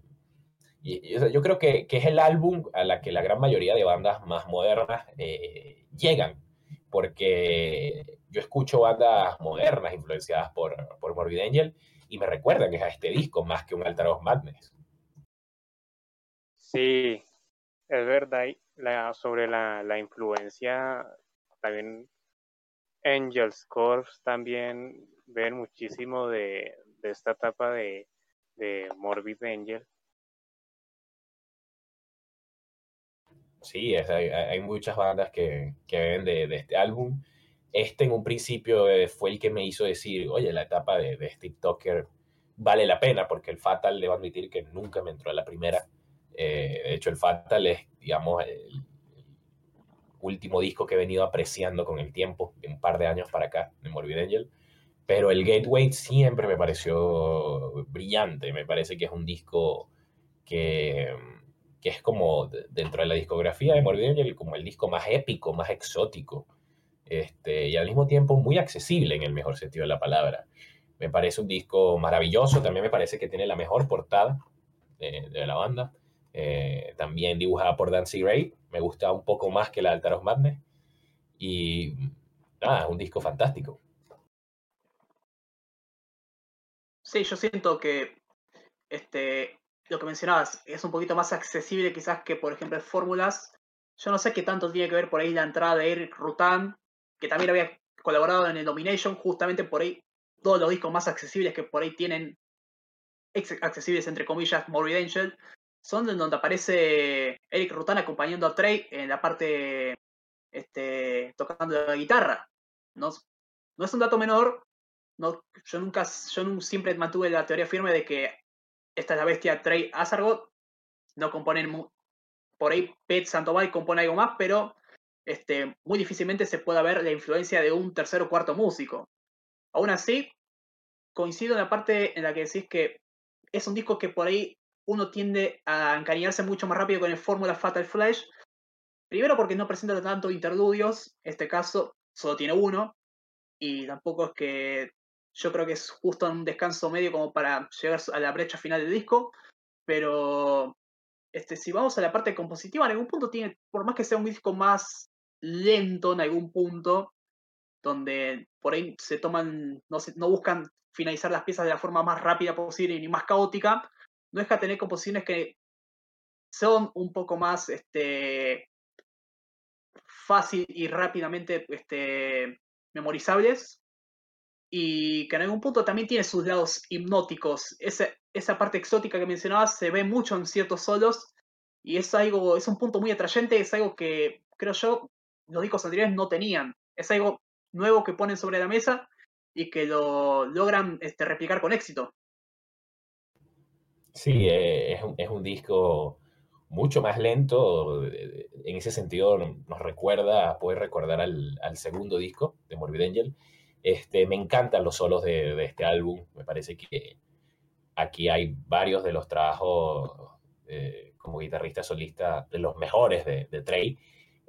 yo creo que, es el álbum a la que la gran mayoría de bandas más modernas eh, llegan, porque yo escucho bandas modernas influenciadas por, por Morbid Angel y me recuerdan a este disco más que un Altar of Madness. Sí, es verdad. Sobre la, la, influencia, también Angels Corps también ven muchísimo de, de esta etapa de, de Morbid Angel. Sí, hay, muchas bandas que, que ven de, este álbum. Este en un principio eh, fue el que me hizo decir, oye, la etapa de, de Steve Tucker vale la pena, porque el Fatal, debo admitir que nunca me entró a la primera. Eh, de hecho, el Fatal es, digamos, el, último disco que he venido apreciando con el tiempo, de un par de años para acá, de Morbid Angel. Pero el Gateway siempre me pareció brillante. Me parece que es un disco que, que es como dentro de la discografía de Morbid Angel, como el disco más épico, más exótico. Este, y al mismo tiempo muy accesible en el mejor sentido de la palabra. Me parece un disco maravilloso. También me parece que tiene la mejor portada de, la banda. Eh, también dibujada por Dancy Ray. Me gusta un poco más que la de Altar of Madness. Y nada, un disco fantástico. Sí, yo siento que este, lo que mencionabas, es un poquito más accesible quizás que, por ejemplo, Fórmulas. Yo no sé qué tanto tiene que ver por ahí la entrada de Eric Rutan, que también había colaborado en el Domination, justamente por ahí todos los discos más accesibles que por ahí tienen, accesibles entre comillas, Morbid Angel, son donde aparece Eric Rutan acompañando a Trey en la parte este, tocando la guitarra. No, no es un dato menor. No, yo nunca, yo siempre mantuve la teoría firme de que esta es la bestia Trey Azargot. No componen por ahí Pet Santoval compone algo más, pero este, muy difícilmente se pueda ver la influencia de un tercer o cuarto músico. Aún así, coincido en la parte en la que decís que es un disco que por ahí uno tiende a encariñarse mucho más rápido con el Fórmula Fatal Flash. Primero porque no presenta tanto interludios, en este caso solo tiene uno, y tampoco es que yo creo que es justo un descanso medio como para llegar a la brecha final del disco, pero este, si vamos a la parte compositiva, en algún punto tiene, por más que sea un disco más lento en algún punto, donde por ahí se toman, no, no buscan finalizar las piezas de la forma más rápida posible ni más caótica, no deja de tener composiciones que son un poco más este, fácil y rápidamente este, memorizables y que en algún punto también tiene sus lados hipnóticos. Esa, esa parte exótica que mencionabas se ve mucho en ciertos solos y es algo, es un punto muy atrayente, es algo que creo yo los discos anteriores no tenían. Es algo nuevo que ponen sobre la mesa y que lo logran este, replicar con éxito. Sí, eh, es, un, es, un, disco mucho más lento. En ese sentido, nos recuerda, puede recordar al, al segundo disco de Morbid Angel, este, me encantan los solos de, este álbum. Me parece que aquí hay varios de los trabajos eh, como guitarrista solista de los mejores de, Trey.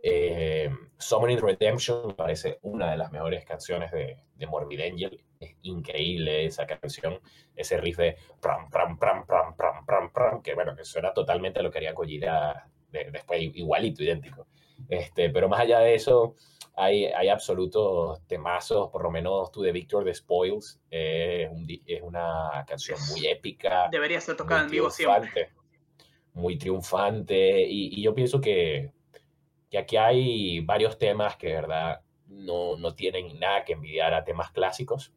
Eh, Summoning Redemption me parece una de las mejores canciones de, Morbid Angel. Es increíble esa canción, ese riff de pram, pram, pram, pram, pram, pram, pram, que bueno, que suena totalmente a lo que haría Kojira después igualito, idéntico. Este, pero más allá de eso, hay, hay absolutos temazos, por lo menos tú de Victor the Spoils, es, una canción muy épica. Debería ser tocada en vivo siempre. Muy triunfante, y, yo pienso que, que, aquí hay varios temas que de verdad no, no tienen nada que envidiar a temas clásicos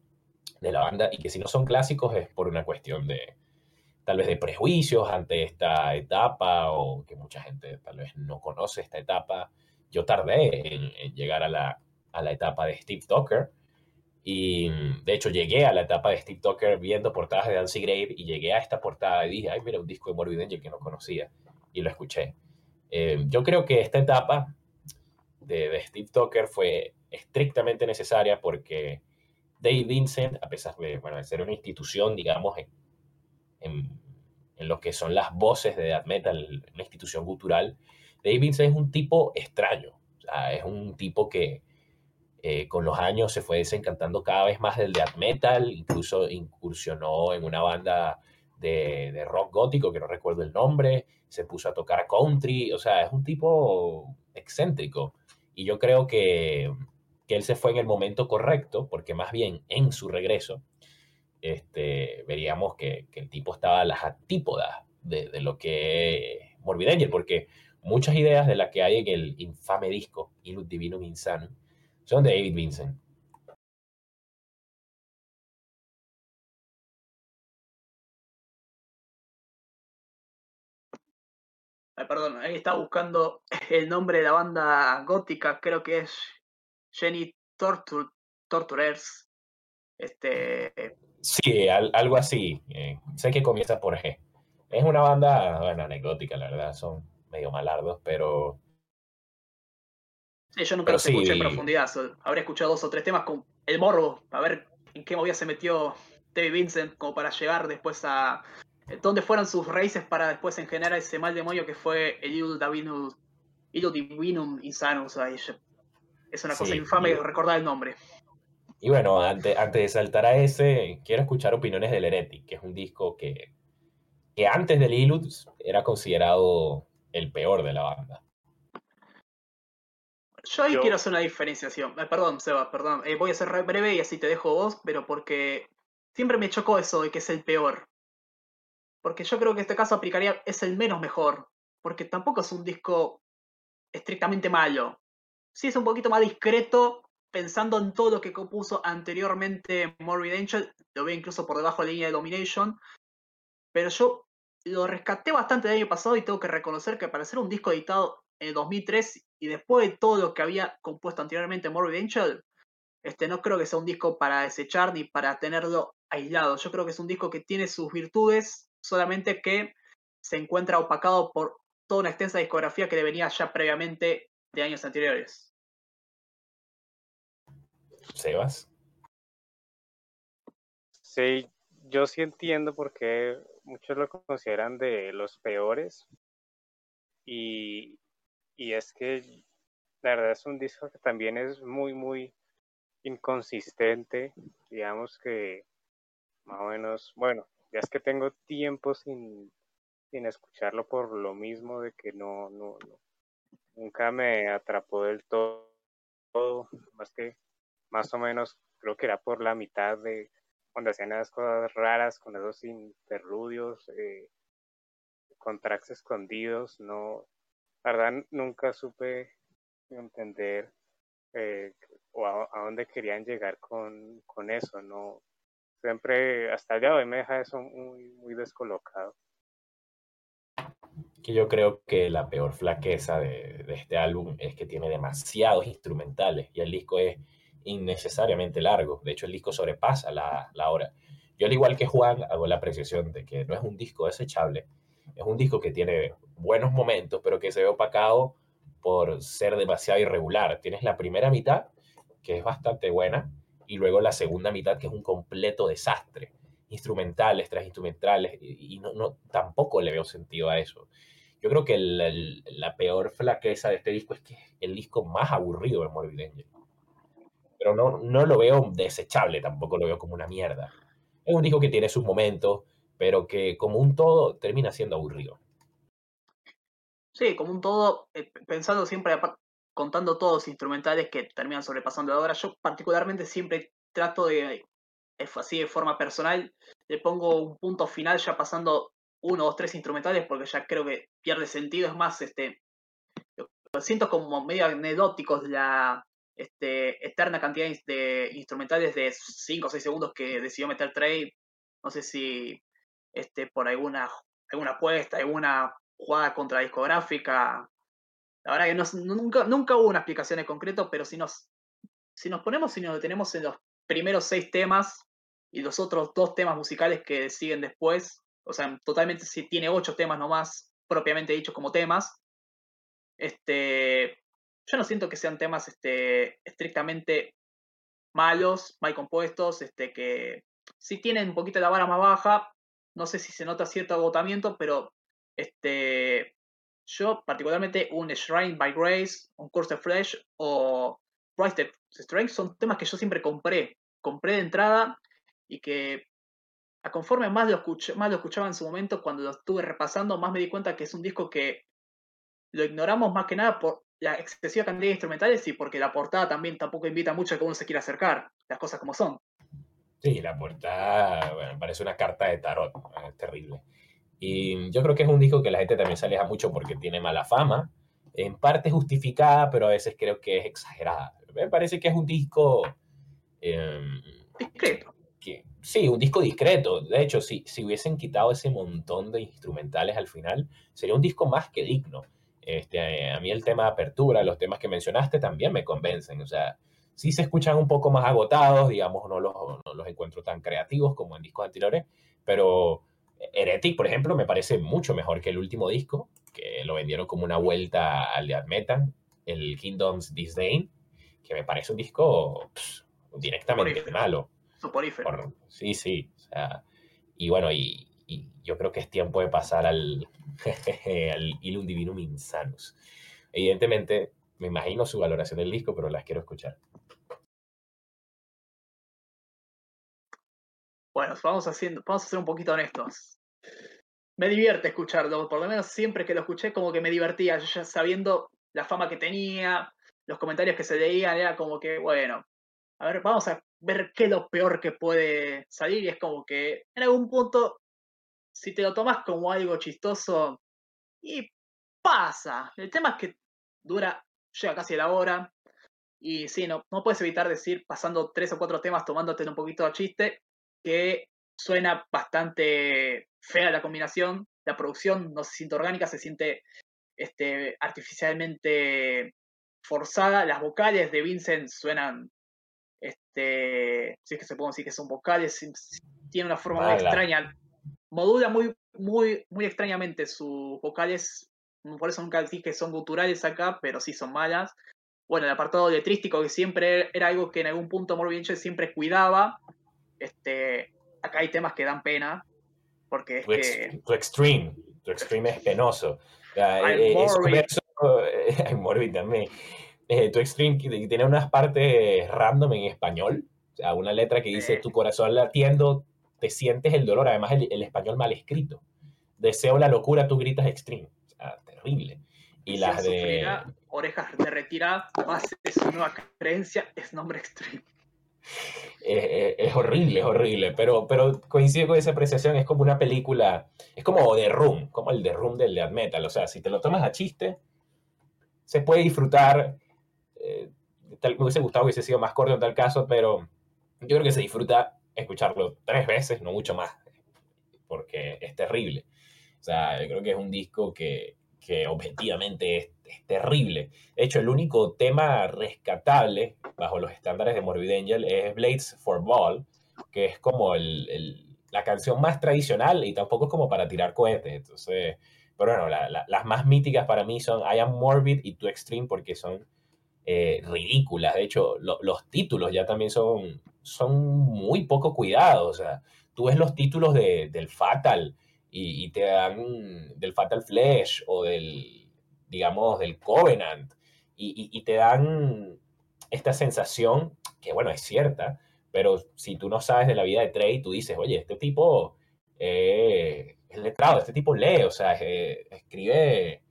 de la banda, y que si no son clásicos es por una cuestión de, tal vez de prejuicios ante esta etapa o que mucha gente tal vez no conoce esta etapa yo tardé en, llegar a la, a la, etapa de Steve Tucker. Y de hecho llegué a la etapa de Steve Tucker viendo portadas de Dancy Grave y llegué a esta portada y dije, ay, mira, un disco de Morbid Angel que no conocía. Y lo escuché. Eh, yo creo que esta etapa de, de, Steve Tucker fue estrictamente necesaria porque Dave Vincent, a pesar de, bueno, de ser una institución, digamos, en, en, en, lo que son las voces de death metal, una institución cultural, David es un tipo extraño, es un tipo que eh, con los años se fue desencantando cada vez más del death metal, incluso incursionó en una banda de, rock gótico, que no recuerdo el nombre, se puso a tocar country, o sea, es un tipo excéntrico. Y yo creo que, él se fue en el momento correcto, porque más bien en su regreso, este, veríamos que, el tipo estaba a las antípodas de, de lo que es Morbid Angel, porque Muchas ideas de las que hay en el infame disco Ilud Divinum Insanum son de David Vincent. Perdón, ahí está buscando el nombre de la banda gótica, creo que es Jenny Tortur Torturers. Este... Sí, algo así. Eh, sé que comienza por G. Es una banda, bueno, anecdótica, la verdad. Son medio malardos, pero... Sí, yo nunca los escuché en profundidad. Habré escuchado dos o tres temas con el morbo, a ver en qué movida se metió David Vincent como para llegar después a... Eh, ¿Dónde fueron sus raíces para después en generar ese mal demonio que fue el Idol Divinum Insanus? Es una cosa infame recordar el nombre. Y bueno, antes, antes de saltar a ese, quiero escuchar opiniones del Heretic, que es un disco que, que antes del Ilud era considerado el peor de la banda. Yo ahí quiero hacer una diferenciación. Eh, perdón, Seba, perdón. Eh, voy a ser breve y así te dejo vos, pero porque siempre me chocó eso de que es el peor. porque yo creo que este caso aplicaría, es el menos mejor, porque tampoco es un disco estrictamente malo. Sí es un poquito más discreto, pensando en todo lo que compuso anteriormente Morbid Angel, lo veo incluso por debajo de la línea de Domination, pero yo lo rescaté bastante del año pasado y tengo que reconocer que para ser un disco editado en 2003 y después de todo lo que había compuesto anteriormente Morbid Angel, este, no creo que sea un disco para desechar ni para tenerlo aislado. Yo creo que es un disco que tiene sus virtudes, solamente que se encuentra opacado por toda una extensa discografía que le venía ya previamente de años anteriores. Sebas. Sí, yo sí entiendo por qué muchos lo consideran de los peores. Y, y es que la verdad es un disco que también es muy, muy inconsistente, digamos que más o menos, bueno, ya es que tengo tiempo sin, sin escucharlo por lo mismo de que no, no, no nunca me atrapó del todo, más que más o menos creo que era por la mitad de cuando hacían esas cosas raras con esos interludios, eh, con tracks escondidos, no, la verdad nunca supe entender eh, o a, dónde querían llegar con, con, eso, ¿no? Siempre, hasta de hoy me deja eso muy, muy descolocado. Que yo creo que la peor flaqueza de, de este álbum es que tiene demasiados instrumentales y el disco es innecesariamente largo. De hecho, el disco sobrepasa la, la, hora. Yo, al igual que Juan, hago la apreciación de que no es un disco desechable. Es un disco que tiene buenos momentos, pero que se ve opacado por ser demasiado irregular. Tienes la primera mitad, que es bastante buena, y luego la segunda mitad, que es un completo desastre. Instrumentales tras instrumentales, y no, no tampoco le veo sentido a eso. Yo creo que la peor flaqueza de este disco es que es el disco más aburrido de Morbid Angel. Pero no, no lo veo desechable, tampoco lo veo como una mierda. Es un disco que tiene sus momentos, pero que como un todo termina siendo aburrido. Sí, como un todo, eh, pensando siempre, contando todos los instrumentales que terminan sobrepasando la hora, yo particularmente siempre trato de, así de forma personal, le pongo un punto final ya pasando uno, dos, tres instrumentales, porque ya creo que pierde sentido, es más, este, lo siento como medio anecdóticos la este, eterna cantidad de instrumentales de 5 o 6 segundos que decidió meter Trey, no sé si este, por alguna, alguna apuesta, alguna jugada contra discográfica. La verdad que nunca, nunca hubo una explicación en concreto, pero si nos, si nos ponemos y nos detenemos en los primeros seis temas y los otros dos temas musicales que siguen después, o sea, totalmente si tiene ocho temas nomás, propiamente dichos como temas, este, yo no siento que sean temas este, estrictamente malos, mal compuestos, este, que si tienen un poquito la vara más baja, no sé si se nota cierto agotamiento, pero este, yo, particularmente, un Shrine by Grace, un Curse of Flesh o Rise of Strength son temas que yo siempre compré. Compré de entrada y que a conforme más lo, más lo escuchaba en su momento, cuando lo estuve repasando, más me di cuenta que es un disco que lo ignoramos más que nada por la excesiva cantidad de instrumentales y porque la portada también tampoco invita mucho a que uno se quiera acercar, las cosas como son. Sí, la portada bueno, parece una carta de tarot, es terrible. Y yo creo que es un disco que la gente también se aleja mucho porque tiene mala fama, en parte justificada, pero a veces creo que es exagerada. Me parece que es un disco... Em, discreto. Sí, un disco discreto. De hecho, si, si hubiesen quitado ese montón de instrumentales al final, sería un disco más que digno. Este, a mí el tema de apertura, los temas que mencionaste también me convencen. O sea, sí se escuchan un poco más agotados, digamos, no los, no los encuentro tan creativos como en discos anteriores, pero Heretic, por ejemplo, me parece mucho mejor que el último disco, que lo vendieron como una vuelta al Death Metal, el Kingdom's Disdain, que me parece un disco directamente malo. Sí, sí. O sea, y bueno, y, yo creo que es tiempo de pasar al, al Ilum Divinum Insanus. Evidentemente, me imagino su valoración del disco, pero las quiero escuchar. Bueno, vamos, haciendo, vamos a ser un poquito honestos. Me divierte escucharlo, por lo menos siempre que lo escuché como que me divertía, yo ya sabiendo la fama que tenía, los comentarios que se leían, era como que, bueno, a ver, vamos a ver qué es lo peor que puede salir y es como que en algún punto si te lo tomas como algo chistoso, y pasa. El tema es que dura, llega casi la hora. Y sí, no, no puedes evitar decir, pasando tres o cuatro temas, tomándote un poquito de chiste, que suena bastante fea la combinación. La producción no se siente orgánica, se siente este, artificialmente forzada. Las vocales de Vincent suenan, este, si es que se puede decir que son vocales, tiene una forma muy extraña. Modula muy, muy, muy extrañamente sus vocales. Por eso nunca dije que son guturales acá, pero sí son malas. Bueno, el apartado letrístico, que siempre era algo que en algún punto Morbid siempre cuidaba. Este, acá hay temas que dan pena. Porque es tu, que... tu extreme, tu extreme es penoso. Eh, eh, hay Morbid también. Eh, tu extreme tiene unas partes random en español. O sea, una letra que dice tu corazón latiendo, te sientes el dolor. Además, el, español mal escrito. Deseo la locura, tú gritas extreme. O sea, terrible. Y las de. Orejas de retira, más es una creencia, es nombre extreme. es horrible, es horrible, pero, pero coincido con esa apreciación, es como una película, es como The Room, como el The Room del Death Metal, o sea, si te lo tomas a chiste, se puede disfrutar, eh, tal, me hubiese gustado que hubiese sido más corto en tal caso, pero yo creo que se disfruta escucharlo tres veces, no mucho más, porque es terrible. O sea, yo creo que es un disco que, que objetivamente es, terrible. De hecho, el único tema rescatable bajo los estándares de Morbid Angel es Blades for Ball, que es como el, la canción más tradicional y tampoco es como para tirar cohetes. Entonces, pero bueno, las más míticas para mí son I Am Morbid y Too Extreme porque son eh, ridículas. De hecho, los títulos ya también son, son muy poco cuidados. Tú ves los títulos de, del Fatal y, te dan del Fatal Flesh o del, digamos, del Covenant y, te dan esta sensación que, bueno, es cierta, pero si tú no sabes de la vida de Trey, tú dices, oye, este tipo eh, es letrado, este tipo lee, o sea, eh, escribe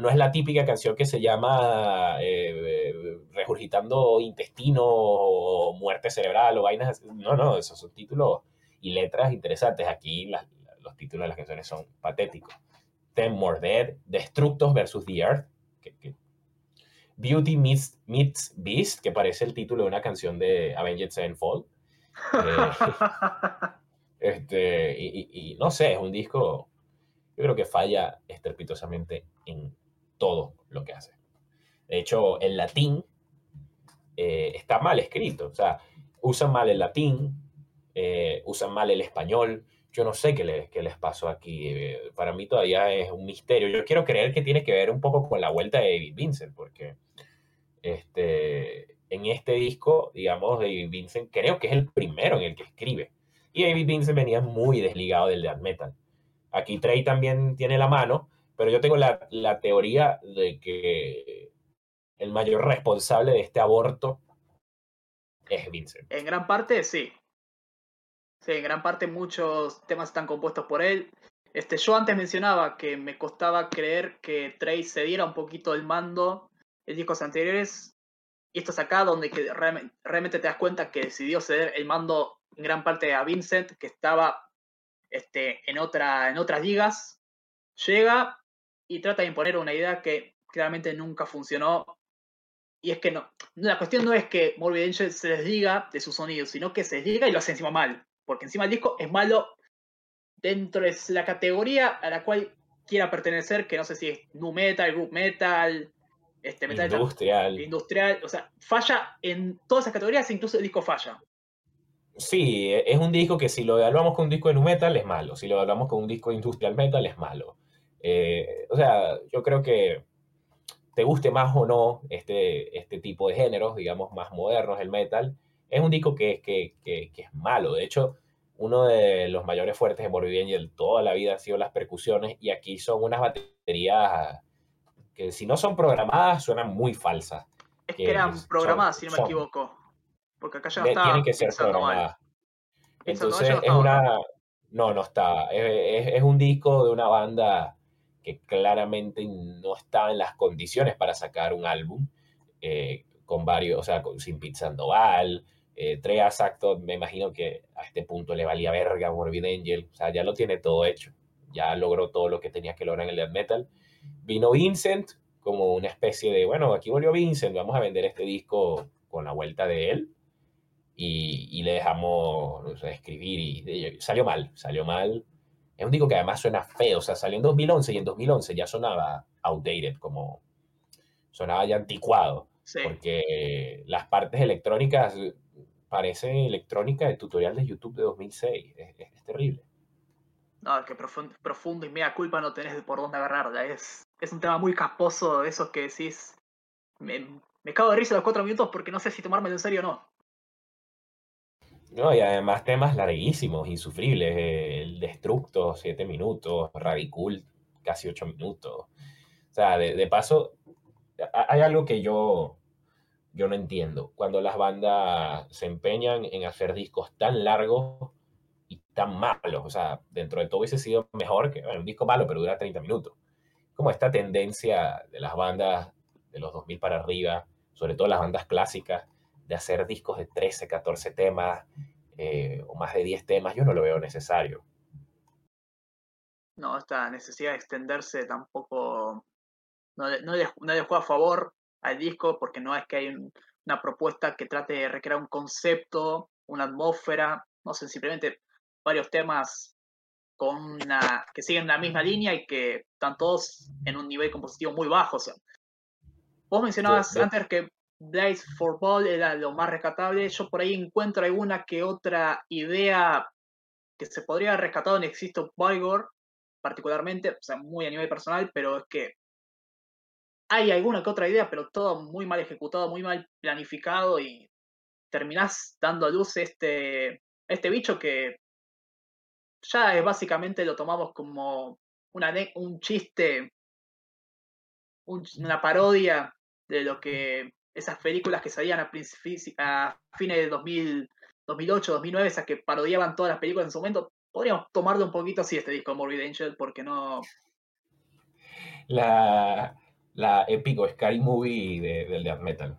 no es la típica canción que se llama eh, Regurgitando intestino o muerte cerebral o vainas. No, no, esos son títulos y letras interesantes. Aquí los títulos de las canciones son patéticos. Ten More Dead, Destructos versus The Earth, Beauty meets, meets, Beast, que parece el título de una canción de Avenged Sevenfold. Eh, este, y, no sé, es un disco creo que falla estrepitosamente en todo lo que hace. De hecho, el latín eh, está mal escrito, o sea, usan mal el latín, eh, usan mal el español. Yo no sé qué, les pasó aquí. Eh, para mí todavía es un misterio. Yo quiero creer que tiene que ver un poco con la vuelta de David Vincent, porque este, en este disco, digamos, David Vincent creo que es el primero en el que escribe. Y David Vincent venía muy desligado del death metal. Aquí Trey también tiene la mano, pero yo tengo la, teoría de que el mayor responsable de este aborto es Vincent. En gran parte, sí. Sí, en gran parte muchos temas están compuestos por él. Este, yo antes mencionaba que me costaba creer que Trey cediera un poquito el mando en discos anteriores. Y esto es acá donde que realmente te das cuenta que decidió ceder el mando en gran parte a Vincent, que estaba este, en, otra, en otras ligas, llega y trata de imponer una idea que claramente nunca funcionó. Y es que no, la cuestión no es que Morbid Angel se desdiga de su sonido, sino que se desdiga y lo hace encima mal. Porque encima el disco es malo dentro de la categoría a la cual quiera pertenecer, que no sé si es nu metal, group metal, este metal industrial. industrial, o sea, falla en todas esas categorías, incluso el disco falla. Sí, es un disco que si lo evaluamos con un disco de nu metal es malo, si lo evaluamos con un disco de industrial metal es malo. Eh, o sea, yo creo que te guste más o no este, este tipo de géneros, digamos, más modernos, el metal, es un disco que, que, que, es malo. De hecho, uno de los mayores fuertes de Morbid Angel toda la vida han sido las percusiones y aquí son unas baterías que si no son programadas suenan muy falsas. Es que, eran programadas, si no me equivoco. Porque acá ya no está. Tiene que ser programada. Entonces es una. No, no está. Es, un disco de una banda que claramente no está en las condiciones para sacar un álbum. Eh, con varios, o sea, sin Pete Sandoval. Eh, Exacto, me imagino que a este punto le valía verga Morbid Angel, o sea, ya lo tiene todo hecho, ya logró todo lo que tenía que lograr en el death metal. Vino Vincent como una especie de, bueno, aquí volvió Vincent, vamos a vender este disco con la vuelta de él y, le dejamos escribir y, salió mal, salió mal. Es un disco que además suena feo, o sea, salió en 2011 y en 2011 ya sonaba outdated, como sonaba ya anticuado, porque las partes electrónicas parecen electrónica de tutorial de YouTube de 2006, es, terrible. No, es que profundo, profundo, y media culpa no tenés por dónde agarrarla, es, es un tema muy casposo, de esos que decís, me, me cago de risa los cuatro minutos porque no sé si tomármelo en serio o no. No, y además temas larguísimos, insufribles. El Destructo, siete minutos. Radicul, casi ocho minutos. O sea, de, paso, hay algo que yo, yo no entiendo. Cuando las bandas se empeñan en hacer discos tan largos y tan malos. O sea, dentro de todo hubiese sido mejor que un disco malo, pero dura 30 minutos. Como esta tendencia de las bandas de los 2000 para arriba, sobre todo las bandas clásicas, de hacer discos de 13, 14 temas eh, o más de 10 temas, yo no lo veo necesario. No, esta necesidad de extenderse tampoco no, no, le, juega a favor al disco porque no es que hay una propuesta que trate de recrear un concepto, una atmósfera, no sé, simplemente varios temas con una, que siguen la misma línea y que están todos en un nivel compositivo muy bajo. vos mencionabas antes que Blades for Ball era lo más rescatable. Yo por ahí encuentro alguna que otra idea que se podría haber rescatado en Existo Vigor, particularmente, o sea, muy a nivel personal, pero es que hay alguna que otra idea, pero todo muy mal ejecutado, muy mal planificado y terminás dando a luz este, este bicho que ya es básicamente lo tomamos como una, un chiste, una parodia de lo que esas películas que salían a, a fines de 2008, 2009, esas que parodiaban todas las películas en su momento, podríamos tomarlo un poquito así este disco Morbid Angel, porque no... La, la épico Scary Movie del death metal.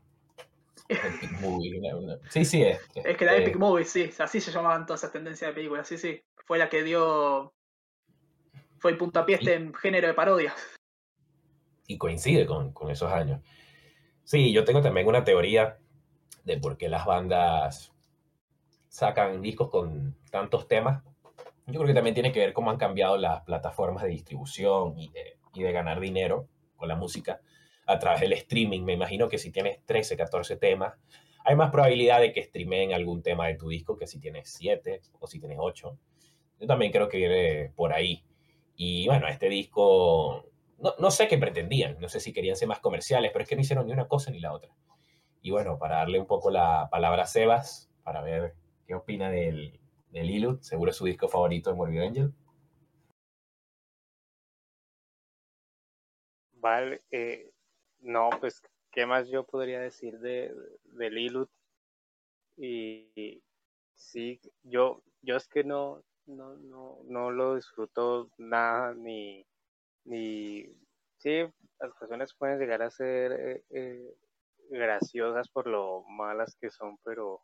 Epic Movie. Sí, sí, es. Es que la Epic Movie, sí, así se llamaban todas esas tendencias de películas, sí, sí. Fue la que dio. Fue el puntapié este en género de parodia. Y coincide con, con esos años. Sí, yo tengo también una teoría de por qué las bandas sacan discos con tantos temas. Yo creo que también tiene que ver cómo han cambiado las plataformas de distribución y de, ganar dinero con la música a través del streaming. Me imagino que si tienes 13, 14 temas, hay más probabilidad de que streameen algún tema de tu disco que si tienes 7 o si tienes 8. Yo también creo que viene por ahí. Y bueno, este disco no, sé qué pretendían, no sé si querían ser más comerciales, pero es que no hicieron ni una cosa ni la otra. Y bueno, para darle un poco la palabra a Sebas, para ver qué opina del, del seguro es su disco favorito de Morbid Angel. Vale, eh, no, pues, ¿qué más yo podría decir de, del Ilut? Y, sí, yo, yo es que no, no, no, no lo disfruto nada, ni, y sí, las canciones pueden llegar a ser eh, eh, graciosas por lo malas que son, pero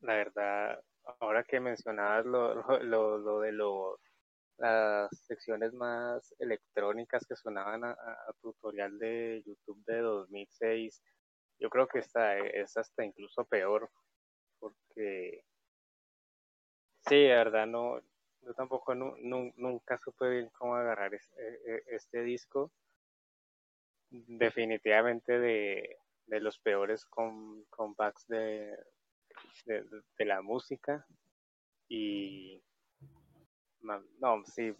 la verdad, ahora que mencionabas lo, lo, lo, de lo, las secciones más electrónicas que sonaban a, tutorial de YouTube de 2006, yo creo que esta es hasta incluso peor, porque sí, de verdad no, yo tampoco nunca supe bien cómo agarrar e, e, este disco. Definitivamente de, los peores compacts de, de, la música. Y no, sí,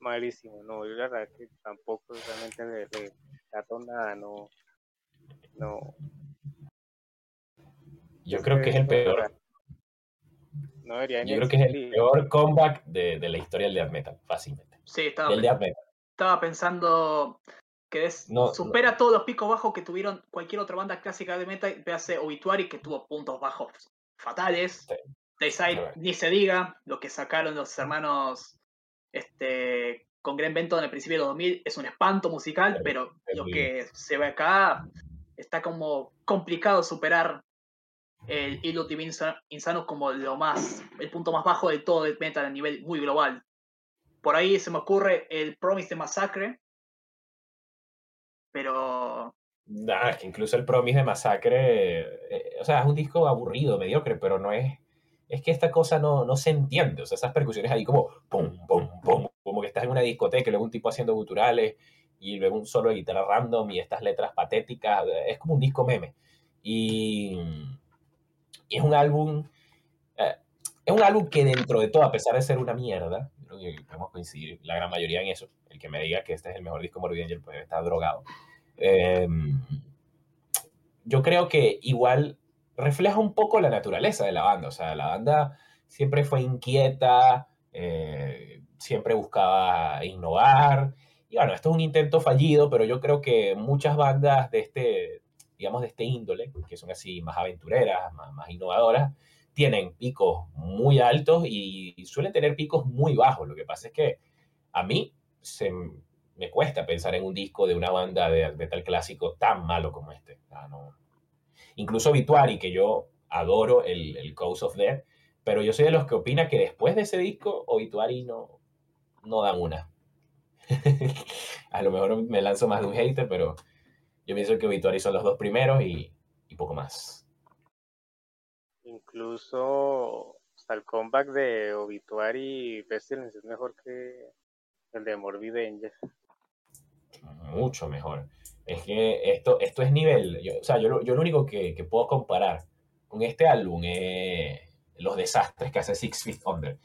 malísimo. No, yo la verdad que tampoco realmente le, le nada, no. No. Yo creo que es el peor. Yo creo que es el peor comeback de, la historia del death metal, fácilmente. Sí, estaba, estaba pensando que es, supera todos los picos bajos que tuvieron cualquier otra banda clásica de metal, hace Obituary, que tuvo puntos bajos fatales. Dayside, ni se diga, lo que sacaron los hermanos este, con Green Benton en el principio de 2000 es un espanto musical, pero lo que se ve acá está como complicado superar el Illud Divine Insano como lo más, el punto más bajo de todo el metal a nivel muy global. Por ahí se me ocurre el Promise de Massacre, pero... Nah, es que incluso el Promise de Massacre, eh, o sea, es un disco aburrido, mediocre, pero no es... Es que esta cosa no, no se entiende, o sea, esas percusiones ahí como pum, pum, pum, como que estás en una discoteca y luego un tipo haciendo guturales y luego un solo de guitarra random y estas letras patéticas, es como un disco meme. Y, es un álbum, eh, es un álbum que dentro de todo, a pesar de ser una mierda, creo que podemos coincidir la gran mayoría en eso, el que me diga que este es el mejor disco Morbid Angel pues está drogado. Em, yo creo que igual refleja un poco la naturaleza de la banda, o sea, la banda siempre fue inquieta, eh, siempre buscaba innovar, y bueno, esto es un intento fallido, pero yo creo que muchas bandas de este, digamos, de este índole, que son así más aventureras, más, más innovadoras, tienen picos muy altos y, suelen tener picos muy bajos. Lo que pasa es que a mí se, me cuesta pensar en un disco de una banda de metal clásico tan malo como este. no. Incluso Vituari, que yo adoro el, el Cause of Death, pero yo soy de los que opina que después de ese disco, Obituary no, no dan una. a lo mejor me lanzo más de un hater, pero yo pienso que Obituary son los dos primeros y, poco más. Incluso hasta el comeback de Obituary Pestilence es mejor que el de Morbid Angel. Mucho mejor. Es que esto, esto es nivel. Yo, o sea, yo, yo lo único que, que, puedo comparar con este álbum es los desastres que hace Six Feet Under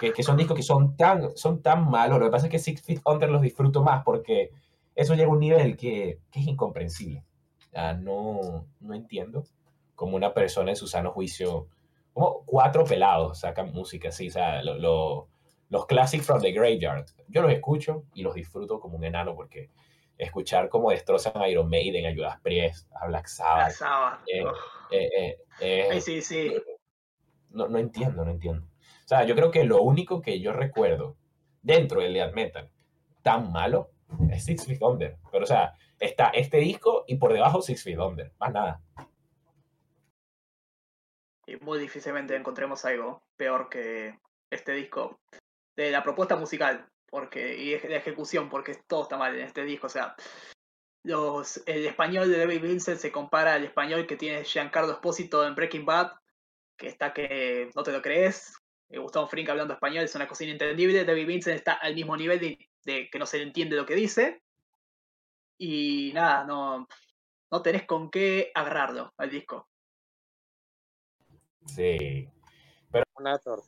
que, son discos que son tan, son tan malos. Lo que pasa es que Six Feet Under los disfruto más porque eso llega a un nivel que, que es incomprensible. no, no entiendo cómo una persona en su sano juicio, como cuatro pelados sacan música así, o sea, los Classics from the Graveyard. Yo los escucho y los disfruto como un enano porque escuchar cómo destrozan a Iron Maiden, a Judas Priest, a Black Sabbath. Eh, eh, eh, sí, sí. No, no entiendo, no entiendo. O sea, yo creo que lo único que yo recuerdo dentro del death metal tan malo es Six Feet Under. Pero, o sea, está este disco y por debajo Six Feet Under. Más nada. Y muy difícilmente encontremos algo peor que este disco. De la propuesta musical porque y de ejecución, porque todo está mal en este disco. O sea, los, el español de David Vincent se compara al español que tiene Giancarlo Espósito en Breaking Bad, que está que no te lo crees, eh, Gustavo Frink hablando español es una cosa inentendible. David Vincent está al mismo nivel de, que no se le entiende lo que dice. Y nada, no, no tenés con qué agarrarlo al disco. Sí. Pero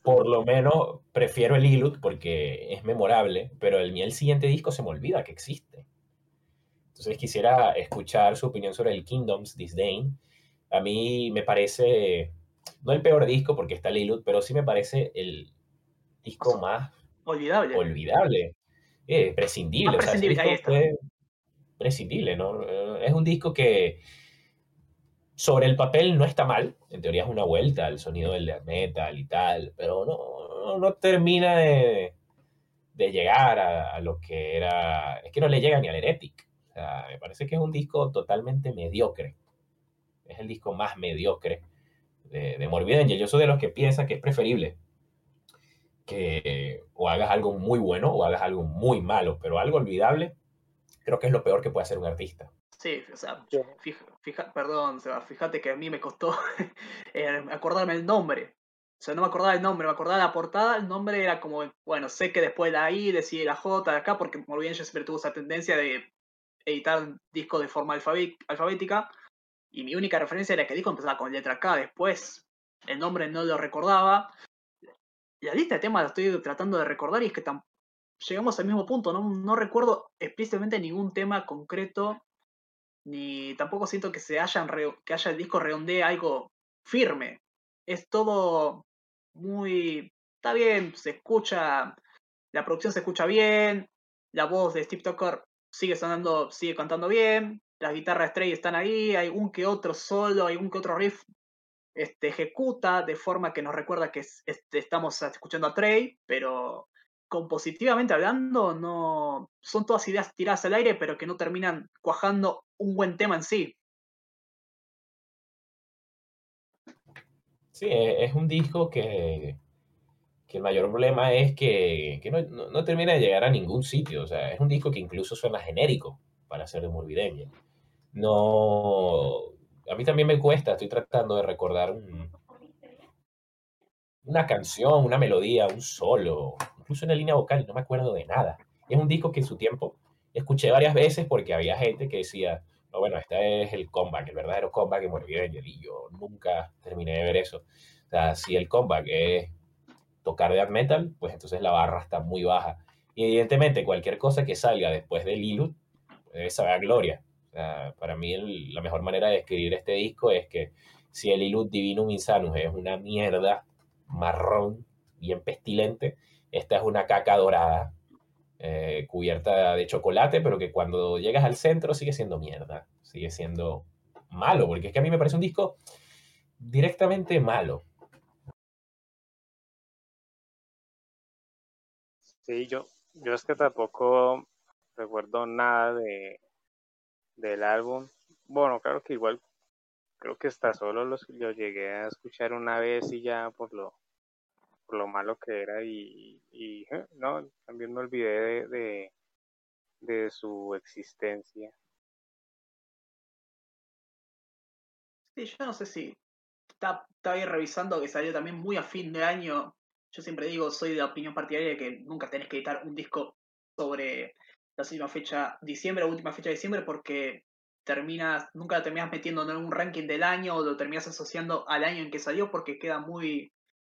por lo menos prefiero el Illud porque es memorable, pero el, el siguiente disco se me olvida que existe. Entonces quisiera escuchar su opinión sobre el Kingdoms Disdain. A mí me parece no el peor disco porque está Lilith, pero sí me parece el disco más olvidable. Olvidable. Eh, prescindible. prescindible, prescindible, ¿no? Es un disco que sobre el papel no está mal. En teoría es una vuelta al sonido del metal y tal, pero no, no termina de, de llegar a, lo que era. Es que no le llega ni al Heretic. O sea, me parece que es un disco totalmente mediocre. Es el disco más mediocre de, de Morbid Angel. Yo soy de los que piensa que es preferible que o hagas algo muy bueno o hagas algo muy malo, pero algo olvidable creo que es lo peor que puede hacer un artista. Sí, o sea, fija, perdón, fíjate que a mí me costó eh, acordarme el nombre. O sea, no me acordaba el nombre, me acordaba la portada, el nombre era como, bueno, sé que después de la I decide la J de acá, porque Morbid Angel siempre tuvo esa tendencia de editar discos de forma alfabética, y mi única referencia era que el disco empezaba con letra K. Después, el nombre no lo recordaba. La lista de temas la estoy tratando de recordar y es que llegamos al mismo punto. No, no recuerdo explícitamente ningún tema concreto. Ni tampoco siento que se hayan que haya el disco redondee algo firme. Es todo muy. Está bien, se escucha. La producción se escucha bien. La voz de Steve Tucker sigue sonando, sigue cantando bien las guitarras Stray están ahí, hay un que otro solo, hay un que otro riff este, ejecuta de forma que nos recuerda que este, estamos escuchando a Trey, pero compositivamente hablando, no son todas ideas tiradas al aire, pero que no terminan cuajando un buen tema en sí. Sí, e, es un disco que, que el mayor problema es que, que no, no, termina de llegar a ningún sitio. O sea, es un disco que incluso suena genérico para ser de Morbid Angel. No, a mí también me cuesta, estoy tratando de recordar una canción, una melodía, un solo, incluso una línea vocal y no me acuerdo de nada. Es un disco que en su tiempo escuché varias veces porque había gente que decía, no, bueno, este es el comeback, el verdadero comeback de Morbid y yo nunca terminé de ver eso. O sea, si el comeback es tocar death metal, pues entonces la barra está muy baja. Y evidentemente cualquier cosa que salga después del Lilith debe saber a gloria para mí la mejor manera de escribir este disco es que si el Ilud Divinum Insanus es una mierda marrón, bien pestilente, esta es una caca dorada, eh, cubierta de chocolate, pero que cuando llegas al centro sigue siendo mierda, sigue siendo malo, porque es que a mí me parece un disco directamente malo. Sí, yo, yo es que tampoco recuerdo nada de, del álbum. Bueno, claro que igual creo que está solo los, lo llegué a escuchar una vez y ya por lo por lo malo que era y, eh, no también me olvidé de, de, su existencia sí yo no sé si está, está ahí revisando que salió también muy a fin de año yo siempre digo soy de opinión partidaria de que nunca tenés que editar un disco sobre la última fecha diciembre o última fecha de diciembre porque terminas, nunca lo terminas metiendo en un ranking del año o lo terminas asociando al año en que salió porque queda muy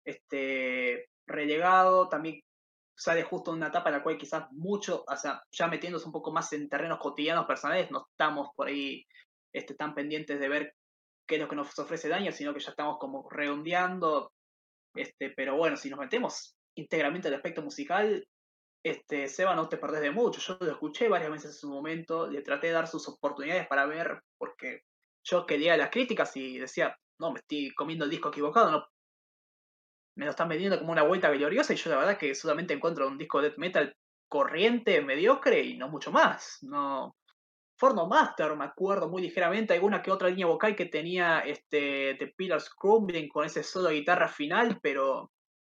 este, relegado. También sale justo en una etapa en la cual quizás mucho, o sea, ya metiéndose un poco más en terrenos cotidianos personales, no estamos por ahí este, tan pendientes de ver qué es lo que nos ofrece el año, sino que ya estamos como redondeando. Este, pero bueno, si nos metemos íntegramente al aspecto musical, este, Seba, no te perdés de mucho. Yo lo escuché varias veces en su momento, le traté de dar sus oportunidades para ver, porque yo quería las críticas y decía, no, me estoy comiendo el disco equivocado, no. Me lo están vendiendo como una vuelta gloriosa y yo la verdad que solamente encuentro un disco de death metal corriente, mediocre y no mucho más. No. Forno Master, me acuerdo muy ligeramente, alguna que otra línea vocal que tenía este The Pillars Crumbling con ese solo de guitarra final, pero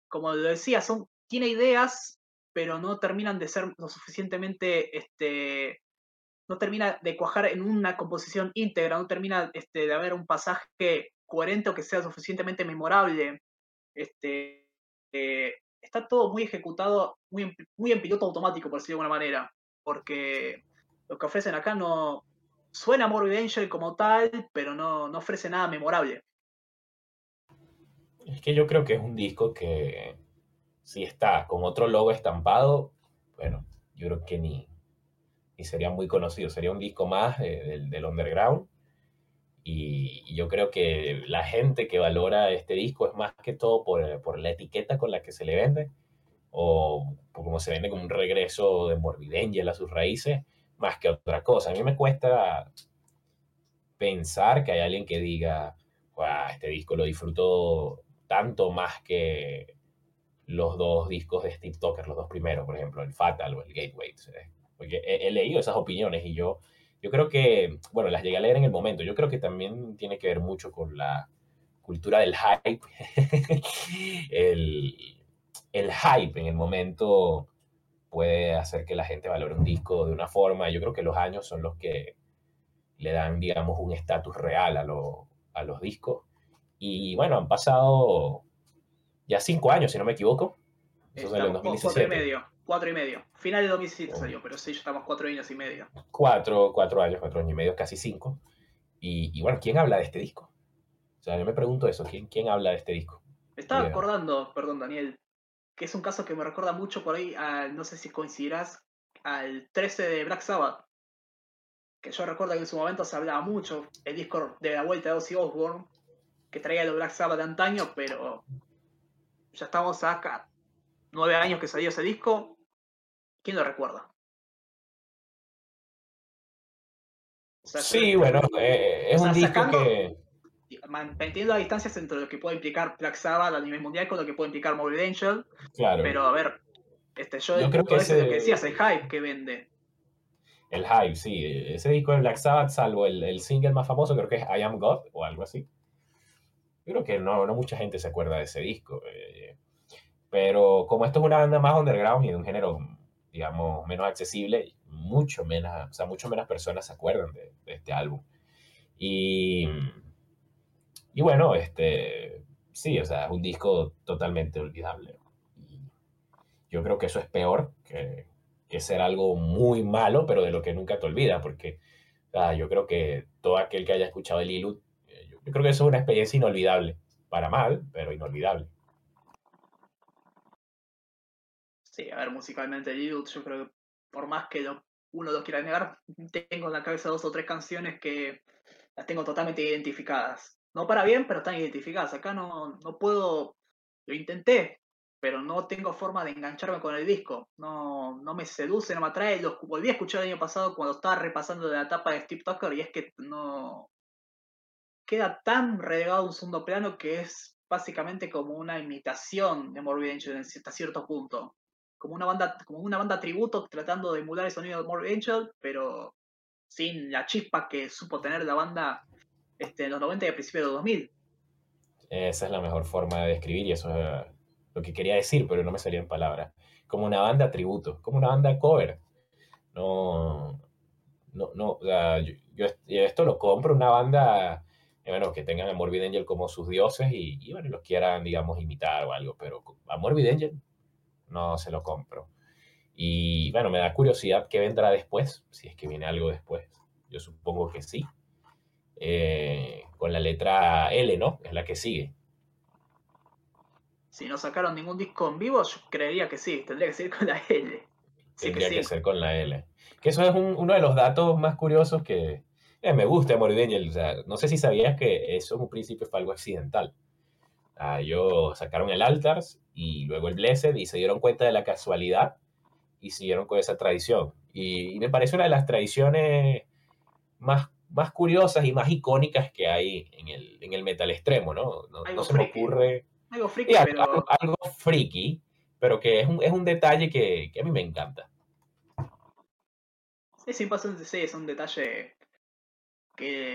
como lo decía, son, tiene ideas pero no terminan de ser lo suficientemente, este, no termina de cuajar en una composición íntegra, no termina este, de haber un pasaje coherente o que sea suficientemente memorable. Este, eh, está todo muy ejecutado, muy en, muy en piloto automático, por decirlo de alguna manera, porque lo que ofrecen acá no suena Morbid Angel como tal, pero no, no ofrece nada memorable. Es que yo creo que es un disco que si está con otro logo estampado, bueno, yo creo que ni, ni sería muy conocido, sería un disco más del, underground. Y, yo creo que la gente que valora este disco es más que todo por, por la etiqueta con la que se le vende, o cómo se vende como un regreso de Morbid Angel a sus raíces, más que otra cosa. A mí me cuesta pensar que hay alguien que diga, este disco lo disfruto tanto más que los dos discos de Steve Tucker, los dos primeros, por ejemplo, el Fatal o el Gateway. Porque he, leído esas opiniones y yo, yo creo que, bueno, las llegué a leer en el momento. Yo creo que también tiene que ver mucho con la cultura del hype. el, el hype en el momento puede hacer que la gente valore un disco de una forma. Yo creo que los años son los que le dan, digamos, un estatus real a, a los discos. Y bueno, han pasado ya cinco años, si no me equivoco. Eso salió en 2017. Cuatro y medio, cuatro y medio. Final de 2017 salió, pero sí, ya estamos cuatro años y medio. Cuatro, cuatro años, cuatro años y medio, casi cinco. Y, bueno, ¿quién habla de este disco? O sea, yo me pregunto eso, ¿quién, quién habla de este disco? Me estaba acordando, perdón Daniel, que es un caso que me recuerda mucho por ahí, no sé si coincidirás, al 13 de Black Sabbath. Que yo recuerdo que en su momento se hablaba mucho, el disco de la vuelta de Ozzy Osbourne, que traía los Black Sabbath de antaño, pero ya estamos acá, nueve años que salió ese disco. ¿Quién lo recuerda? sí, bueno, eh, es un disco que. Manteniendo las distancias entre lo que puede implicar Black Sabbath a nivel mundial con lo que puede implicar Morbid Angel. Claro. Pero a ver, este, yo, creo que ese, lo que decías, el hype que vende. El hype, sí. Ese disco de Black Sabbath, salvo el, el single más famoso, creo que es I Am God o algo así. Creo que no, no mucha gente se acuerda de ese disco. Eh, pero como esto es una banda más underground y de un género, digamos, menos accesible, mucho menos, o sea, mucho menos personas se acuerdan de, este álbum. Y, y bueno, este, sí, o sea, es un disco totalmente olvidable. yo creo que eso es peor que, que ser algo muy malo, pero de lo que nunca te olvidas, porque yo creo que todo aquel que haya escuchado el Ilud, eh, yo, creo que eso es una experiencia inolvidable, para mal, pero inolvidable. Sí, a ver, musicalmente yo creo que por más que uno lo quiera negar, tengo en la cabeza dos o tres canciones que las tengo totalmente identificadas. No para bien, pero están identificadas. Acá no, no puedo, lo intenté, pero no tengo forma de engancharme con el disco. No, no me seduce, no me atrae. Lo volví a escuchar el año pasado cuando estaba repasando la etapa de Steve Tucker y es que no queda tan relegado a un segundo plano que es básicamente como una imitación de Morbid Angel hasta cierto punto. Como una banda, como una banda tributo tratando de emular el sonido de Morbid Angel, pero sin la chispa que supo tener la banda este, en los 90 y a principios de 2000. Esa es la mejor forma de describir y eso es lo que quería decir, pero no me salía en palabras. Como una banda tributo, como una banda cover. No, no, no, yo, esto lo compro, una banda, bueno, que tengan a Morbid Angel como sus dioses y, y, bueno, los quieran, digamos, imitar o algo, pero a Morbid Angel no se lo compro. Y bueno, me da curiosidad qué vendrá después, si es que viene algo después. Yo supongo que sí. Eh, con la letra L, ¿no? Es la que sigue si no sacaron ningún disco en vivo, yo creería que sí, tendría que ser con la L. tendría que, ser con la L. Que eso es uno de los datos más curiosos que eh, me gusta Morbid O sea, no sé si sabías que eso en un principio fue algo accidental. Ah, ellos sacaron el Altars y luego el Blessed y se dieron cuenta de la casualidad y siguieron con esa tradición. Y, me parece una de las tradiciones más, más curiosas y más icónicas que hay en el, en el metal extremo, ¿no? No, no se me ocurre algo friki, pero... Algo, friki, pero que es un, es un detalle que, que, a mí me encanta. Sí, sí, sí, es un detalle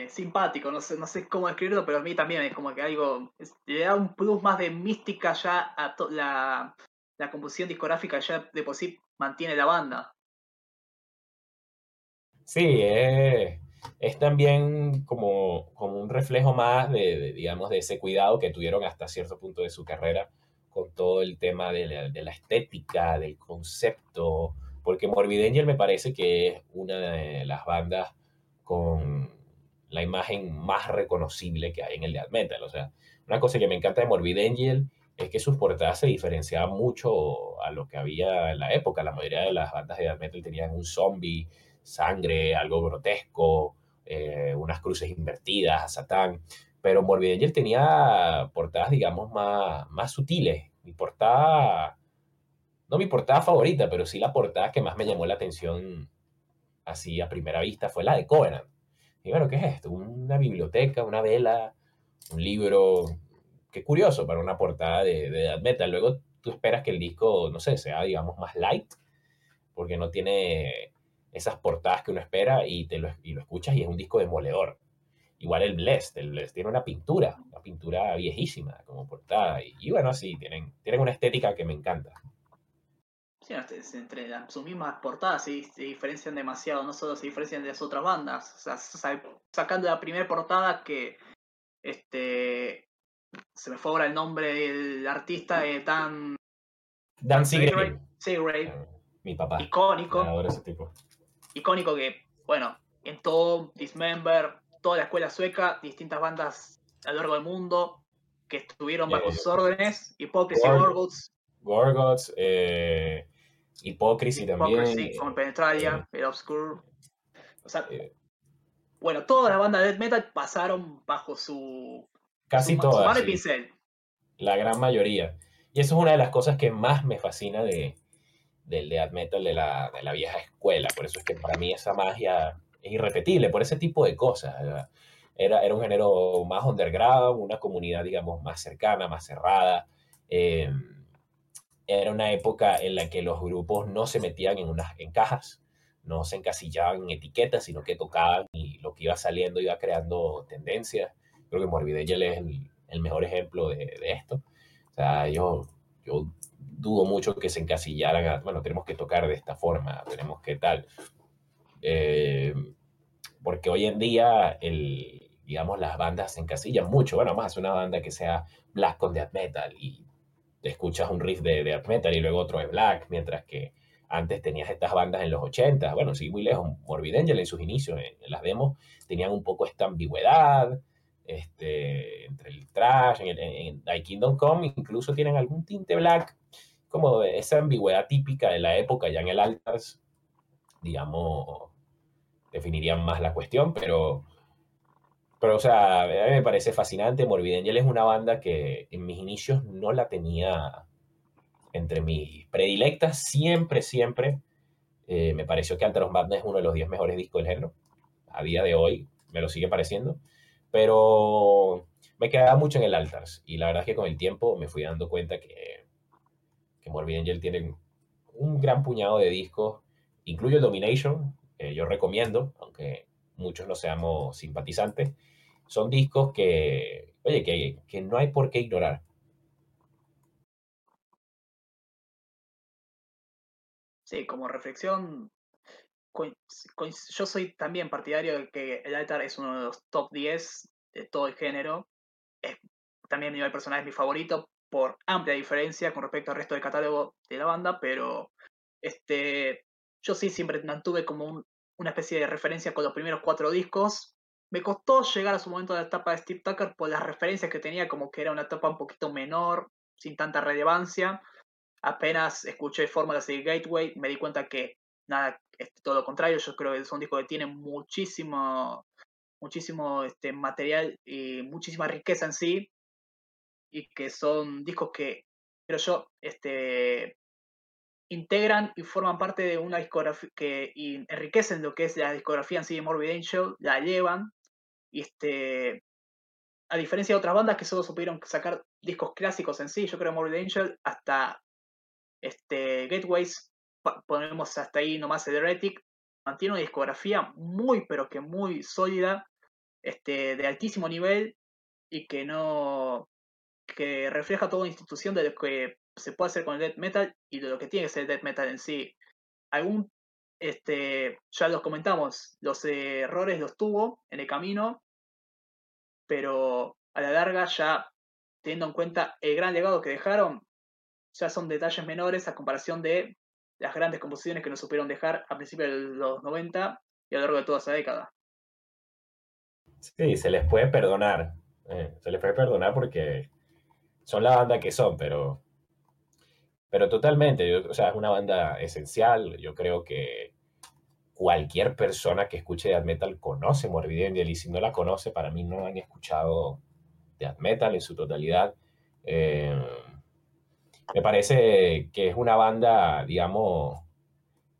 simpático, no sé, no sé cómo describirlo, pero a mí también es como que algo, le da un plus más de mística ya a la, la composición discográfica ya de por mantiene la banda. Sí, es, es también como, como un reflejo más de, digamos, de ese cuidado que tuvieron hasta cierto punto de su carrera con todo el tema de la, estética, del concepto, porque Morbid Angel me parece que es una de las bandas con la imagen más reconocible que hay en el death metal. O sea, una cosa que me encanta de Morbid Angel es que sus portadas se diferenciaban mucho a lo que había en la época. La mayoría de las bandas de death metal tenían un zombie, sangre, algo grotesco, eh, unas cruces invertidas, a Satán. Pero Morbid Angel tenía portadas, digamos, más, más sutiles. Mi portada, no mi portada favorita, pero sí la portada que más me llamó la atención así a primera vista fue la de Covenant. Y bueno, ¿qué es esto? Una biblioteca, una vela, un libro. Qué curioso para una portada de, de death metal. Luego tú esperas que el disco, no sé, sea, digamos, más light, porque no tiene esas portadas que uno espera y, te lo, y lo escuchas y es un disco demoledor. Igual el Blessed, el Blessed tiene una pintura, una pintura viejísima como portada. Y, bueno, sí, tienen, tienen una estética que me encanta. Sí, entre sus mismas portadas se, se, diferencian demasiado, no solo se diferencian de las otras bandas. O sea, sacando la primera portada que este se me fue ahora el nombre del artista de Dan Dan Seagrave. Seagrave. Mi papá. Icónico. Ahora ese tipo icónico que, bueno, en todo Dismember, toda la escuela sueca, distintas bandas a lo largo del mundo que estuvieron bajo sus órdenes, Hypocrisy, Gorgots. Gorgots, eh, Hypocrisy, también. como Penetralia, eh, el Obscure. O sea, bueno, todas las bandas de death metal pasaron bajo su. Casi todas. pincel. La gran mayoría. Y eso es una de las cosas que más me fascina de, del death metal de la, de la, vieja escuela. Por eso es que para mí esa magia es irrepetible, por ese tipo de cosas. Era, era un género más underground, una comunidad, digamos, más cercana, más cerrada. Em, era una época en la que los grupos no se metían en, unas, en cajas, no se encasillaban en etiquetas, sino que tocaban y lo que iba saliendo iba creando tendencias. Creo que Morbid Angel es el mejor ejemplo de, esto. O sea, yo, yo dudo mucho que se encasillaran bueno, tenemos que tocar de esta forma, tenemos que tal. Eh, porque hoy en día, el, digamos, las bandas se encasillan mucho. Bueno, más una banda que sea black con death metal y escuchas un riff de death metal y luego otro de black, mientras que antes tenías estas bandas en los 80, bueno, sí, muy lejos, Morbid Angel en sus inicios, en, las demos, tenían un poco esta ambigüedad, este, entre el trash, en, en, en Kingdom Come, incluso tienen algún tinte black, como esa ambigüedad típica de la época, ya en el Altars, digamos, definirían más la cuestión, pero, pero o sea, a mí me parece fascinante, Morbid Angel es una banda que en mis inicios no la tenía entre mis predilectas, siempre, siempre eh, me pareció que Altar of Madness es uno de los 10 mejores discos del género. A día de hoy me lo sigue pareciendo. Pero me quedaba mucho en el Altars. Y la verdad es que con el tiempo me fui dando cuenta que, que Morbid Angel tiene un gran puñado de discos. Incluyo Domination, que yo recomiendo, aunque muchos no seamos simpatizantes. Son discos que, oye, que, que no hay por qué ignorar. Sí, como reflexión, yo soy también partidario de que el altar es uno de los top 10 de todo el género. También a nivel personal es mi favorito por amplia diferencia con respecto al resto del catálogo de la banda, pero este, yo sí siempre mantuve como una especie de referencia con los primeros cuatro discos. Me costó llegar a su momento de la etapa de Steve Tucker por las referencias que tenía, como que era una etapa un poquito menor, sin tanta relevancia apenas escuché Fórmulas y Gateway, me di cuenta que nada, es todo lo contrario, yo creo que son discos que tienen muchísimo, muchísimo este, material y muchísima riqueza en sí, y que son discos que, creo yo, este, integran y forman parte de una discografía que enriquecen lo que es la discografía en sí de Morbid Angel, la llevan, y este, a diferencia de otras bandas que solo supieron sacar discos clásicos en sí, yo creo que Morbid Angel hasta este, Gateways, ponemos hasta ahí nomás el Heretic, mantiene una discografía muy, pero que muy sólida, este, de altísimo nivel y que no. que refleja toda una institución de lo que se puede hacer con el death metal y de lo que tiene que ser el death metal en sí. Algún. Este, ya los comentamos, los errores los tuvo en el camino, pero a la larga ya teniendo en cuenta el gran legado que dejaron, ya son detalles menores a comparación de las grandes composiciones que nos supieron dejar a principios de los 90 y a lo largo de toda esa década. Sí, se les puede perdonar. Eh, se les puede perdonar porque son la banda que son, pero, pero totalmente, o sea, es una banda esencial. Yo creo que cualquier persona que escuche death metal conoce Morbid Angel y si no la conoce, para mí no han escuchado death metal en su totalidad. Eh, me parece que es una banda, digamos,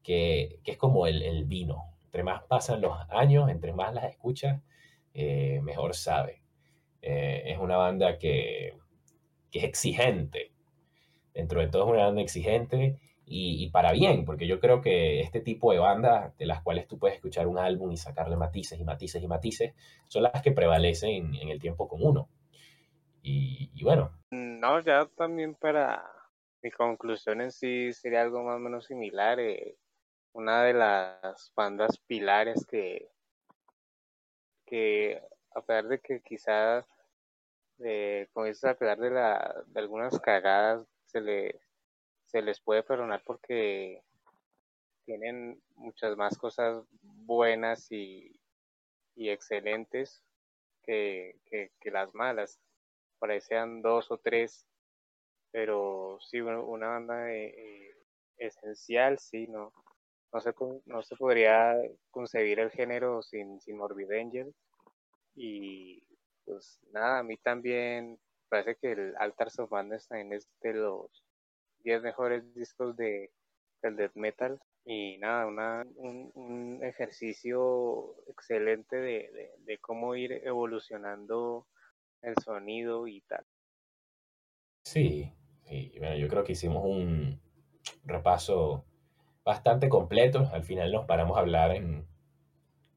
que, es como el, vino. Entre más pasan los años, entre más las escuchas, eh, mejor sabe. Eh, es una banda que, es exigente. Dentro de todo es una banda exigente y, para bien, porque yo creo que este tipo de bandas de las cuales tú puedes escuchar un álbum y sacarle matices y matices y matices, son las que prevalecen en el tiempo con uno. Y, y bueno. No, ya también para mi conclusión en sí sería algo más o menos similar. Eh, una de las bandas pilares que, que a pesar de que quizás eh, eso, a pesar de, la, de algunas cagadas, se, le, se les puede perdonar porque tienen muchas más cosas buenas y, excelentes que las malas. Por ahí sean dos o tres pero sí, una banda eh, eh, esencial, sí, no, no se, no se podría concebir el género sin, sin Morbid Angel. Y pues nada, a mí también parece que el Altar of Madness también es de los 10 mejores discos de, del death metal. Y nada, una, un, ejercicio excelente de, de cómo ir evolucionando el sonido y tal. Sí, y bueno, yo creo que hicimos un repaso bastante completo. Al final nos paramos a hablar en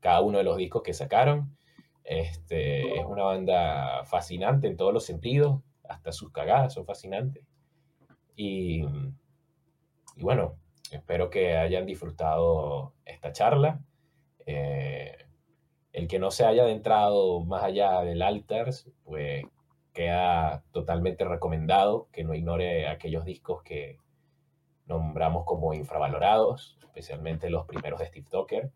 cada uno de los discos que sacaron. Este, es una banda fascinante en todos los sentidos, hasta sus cagadas son fascinantes. Y, bueno, espero que hayan disfrutado esta charla. Eh, el que no se haya adentrado más allá del Alters, pues queda totalmente recomendado que no ignore aquellos discos que nombramos como infravalorados, especialmente los primeros de Steve Tucker.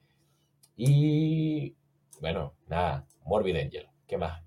Y bueno, nada, Morbid Angel, ¿qué más?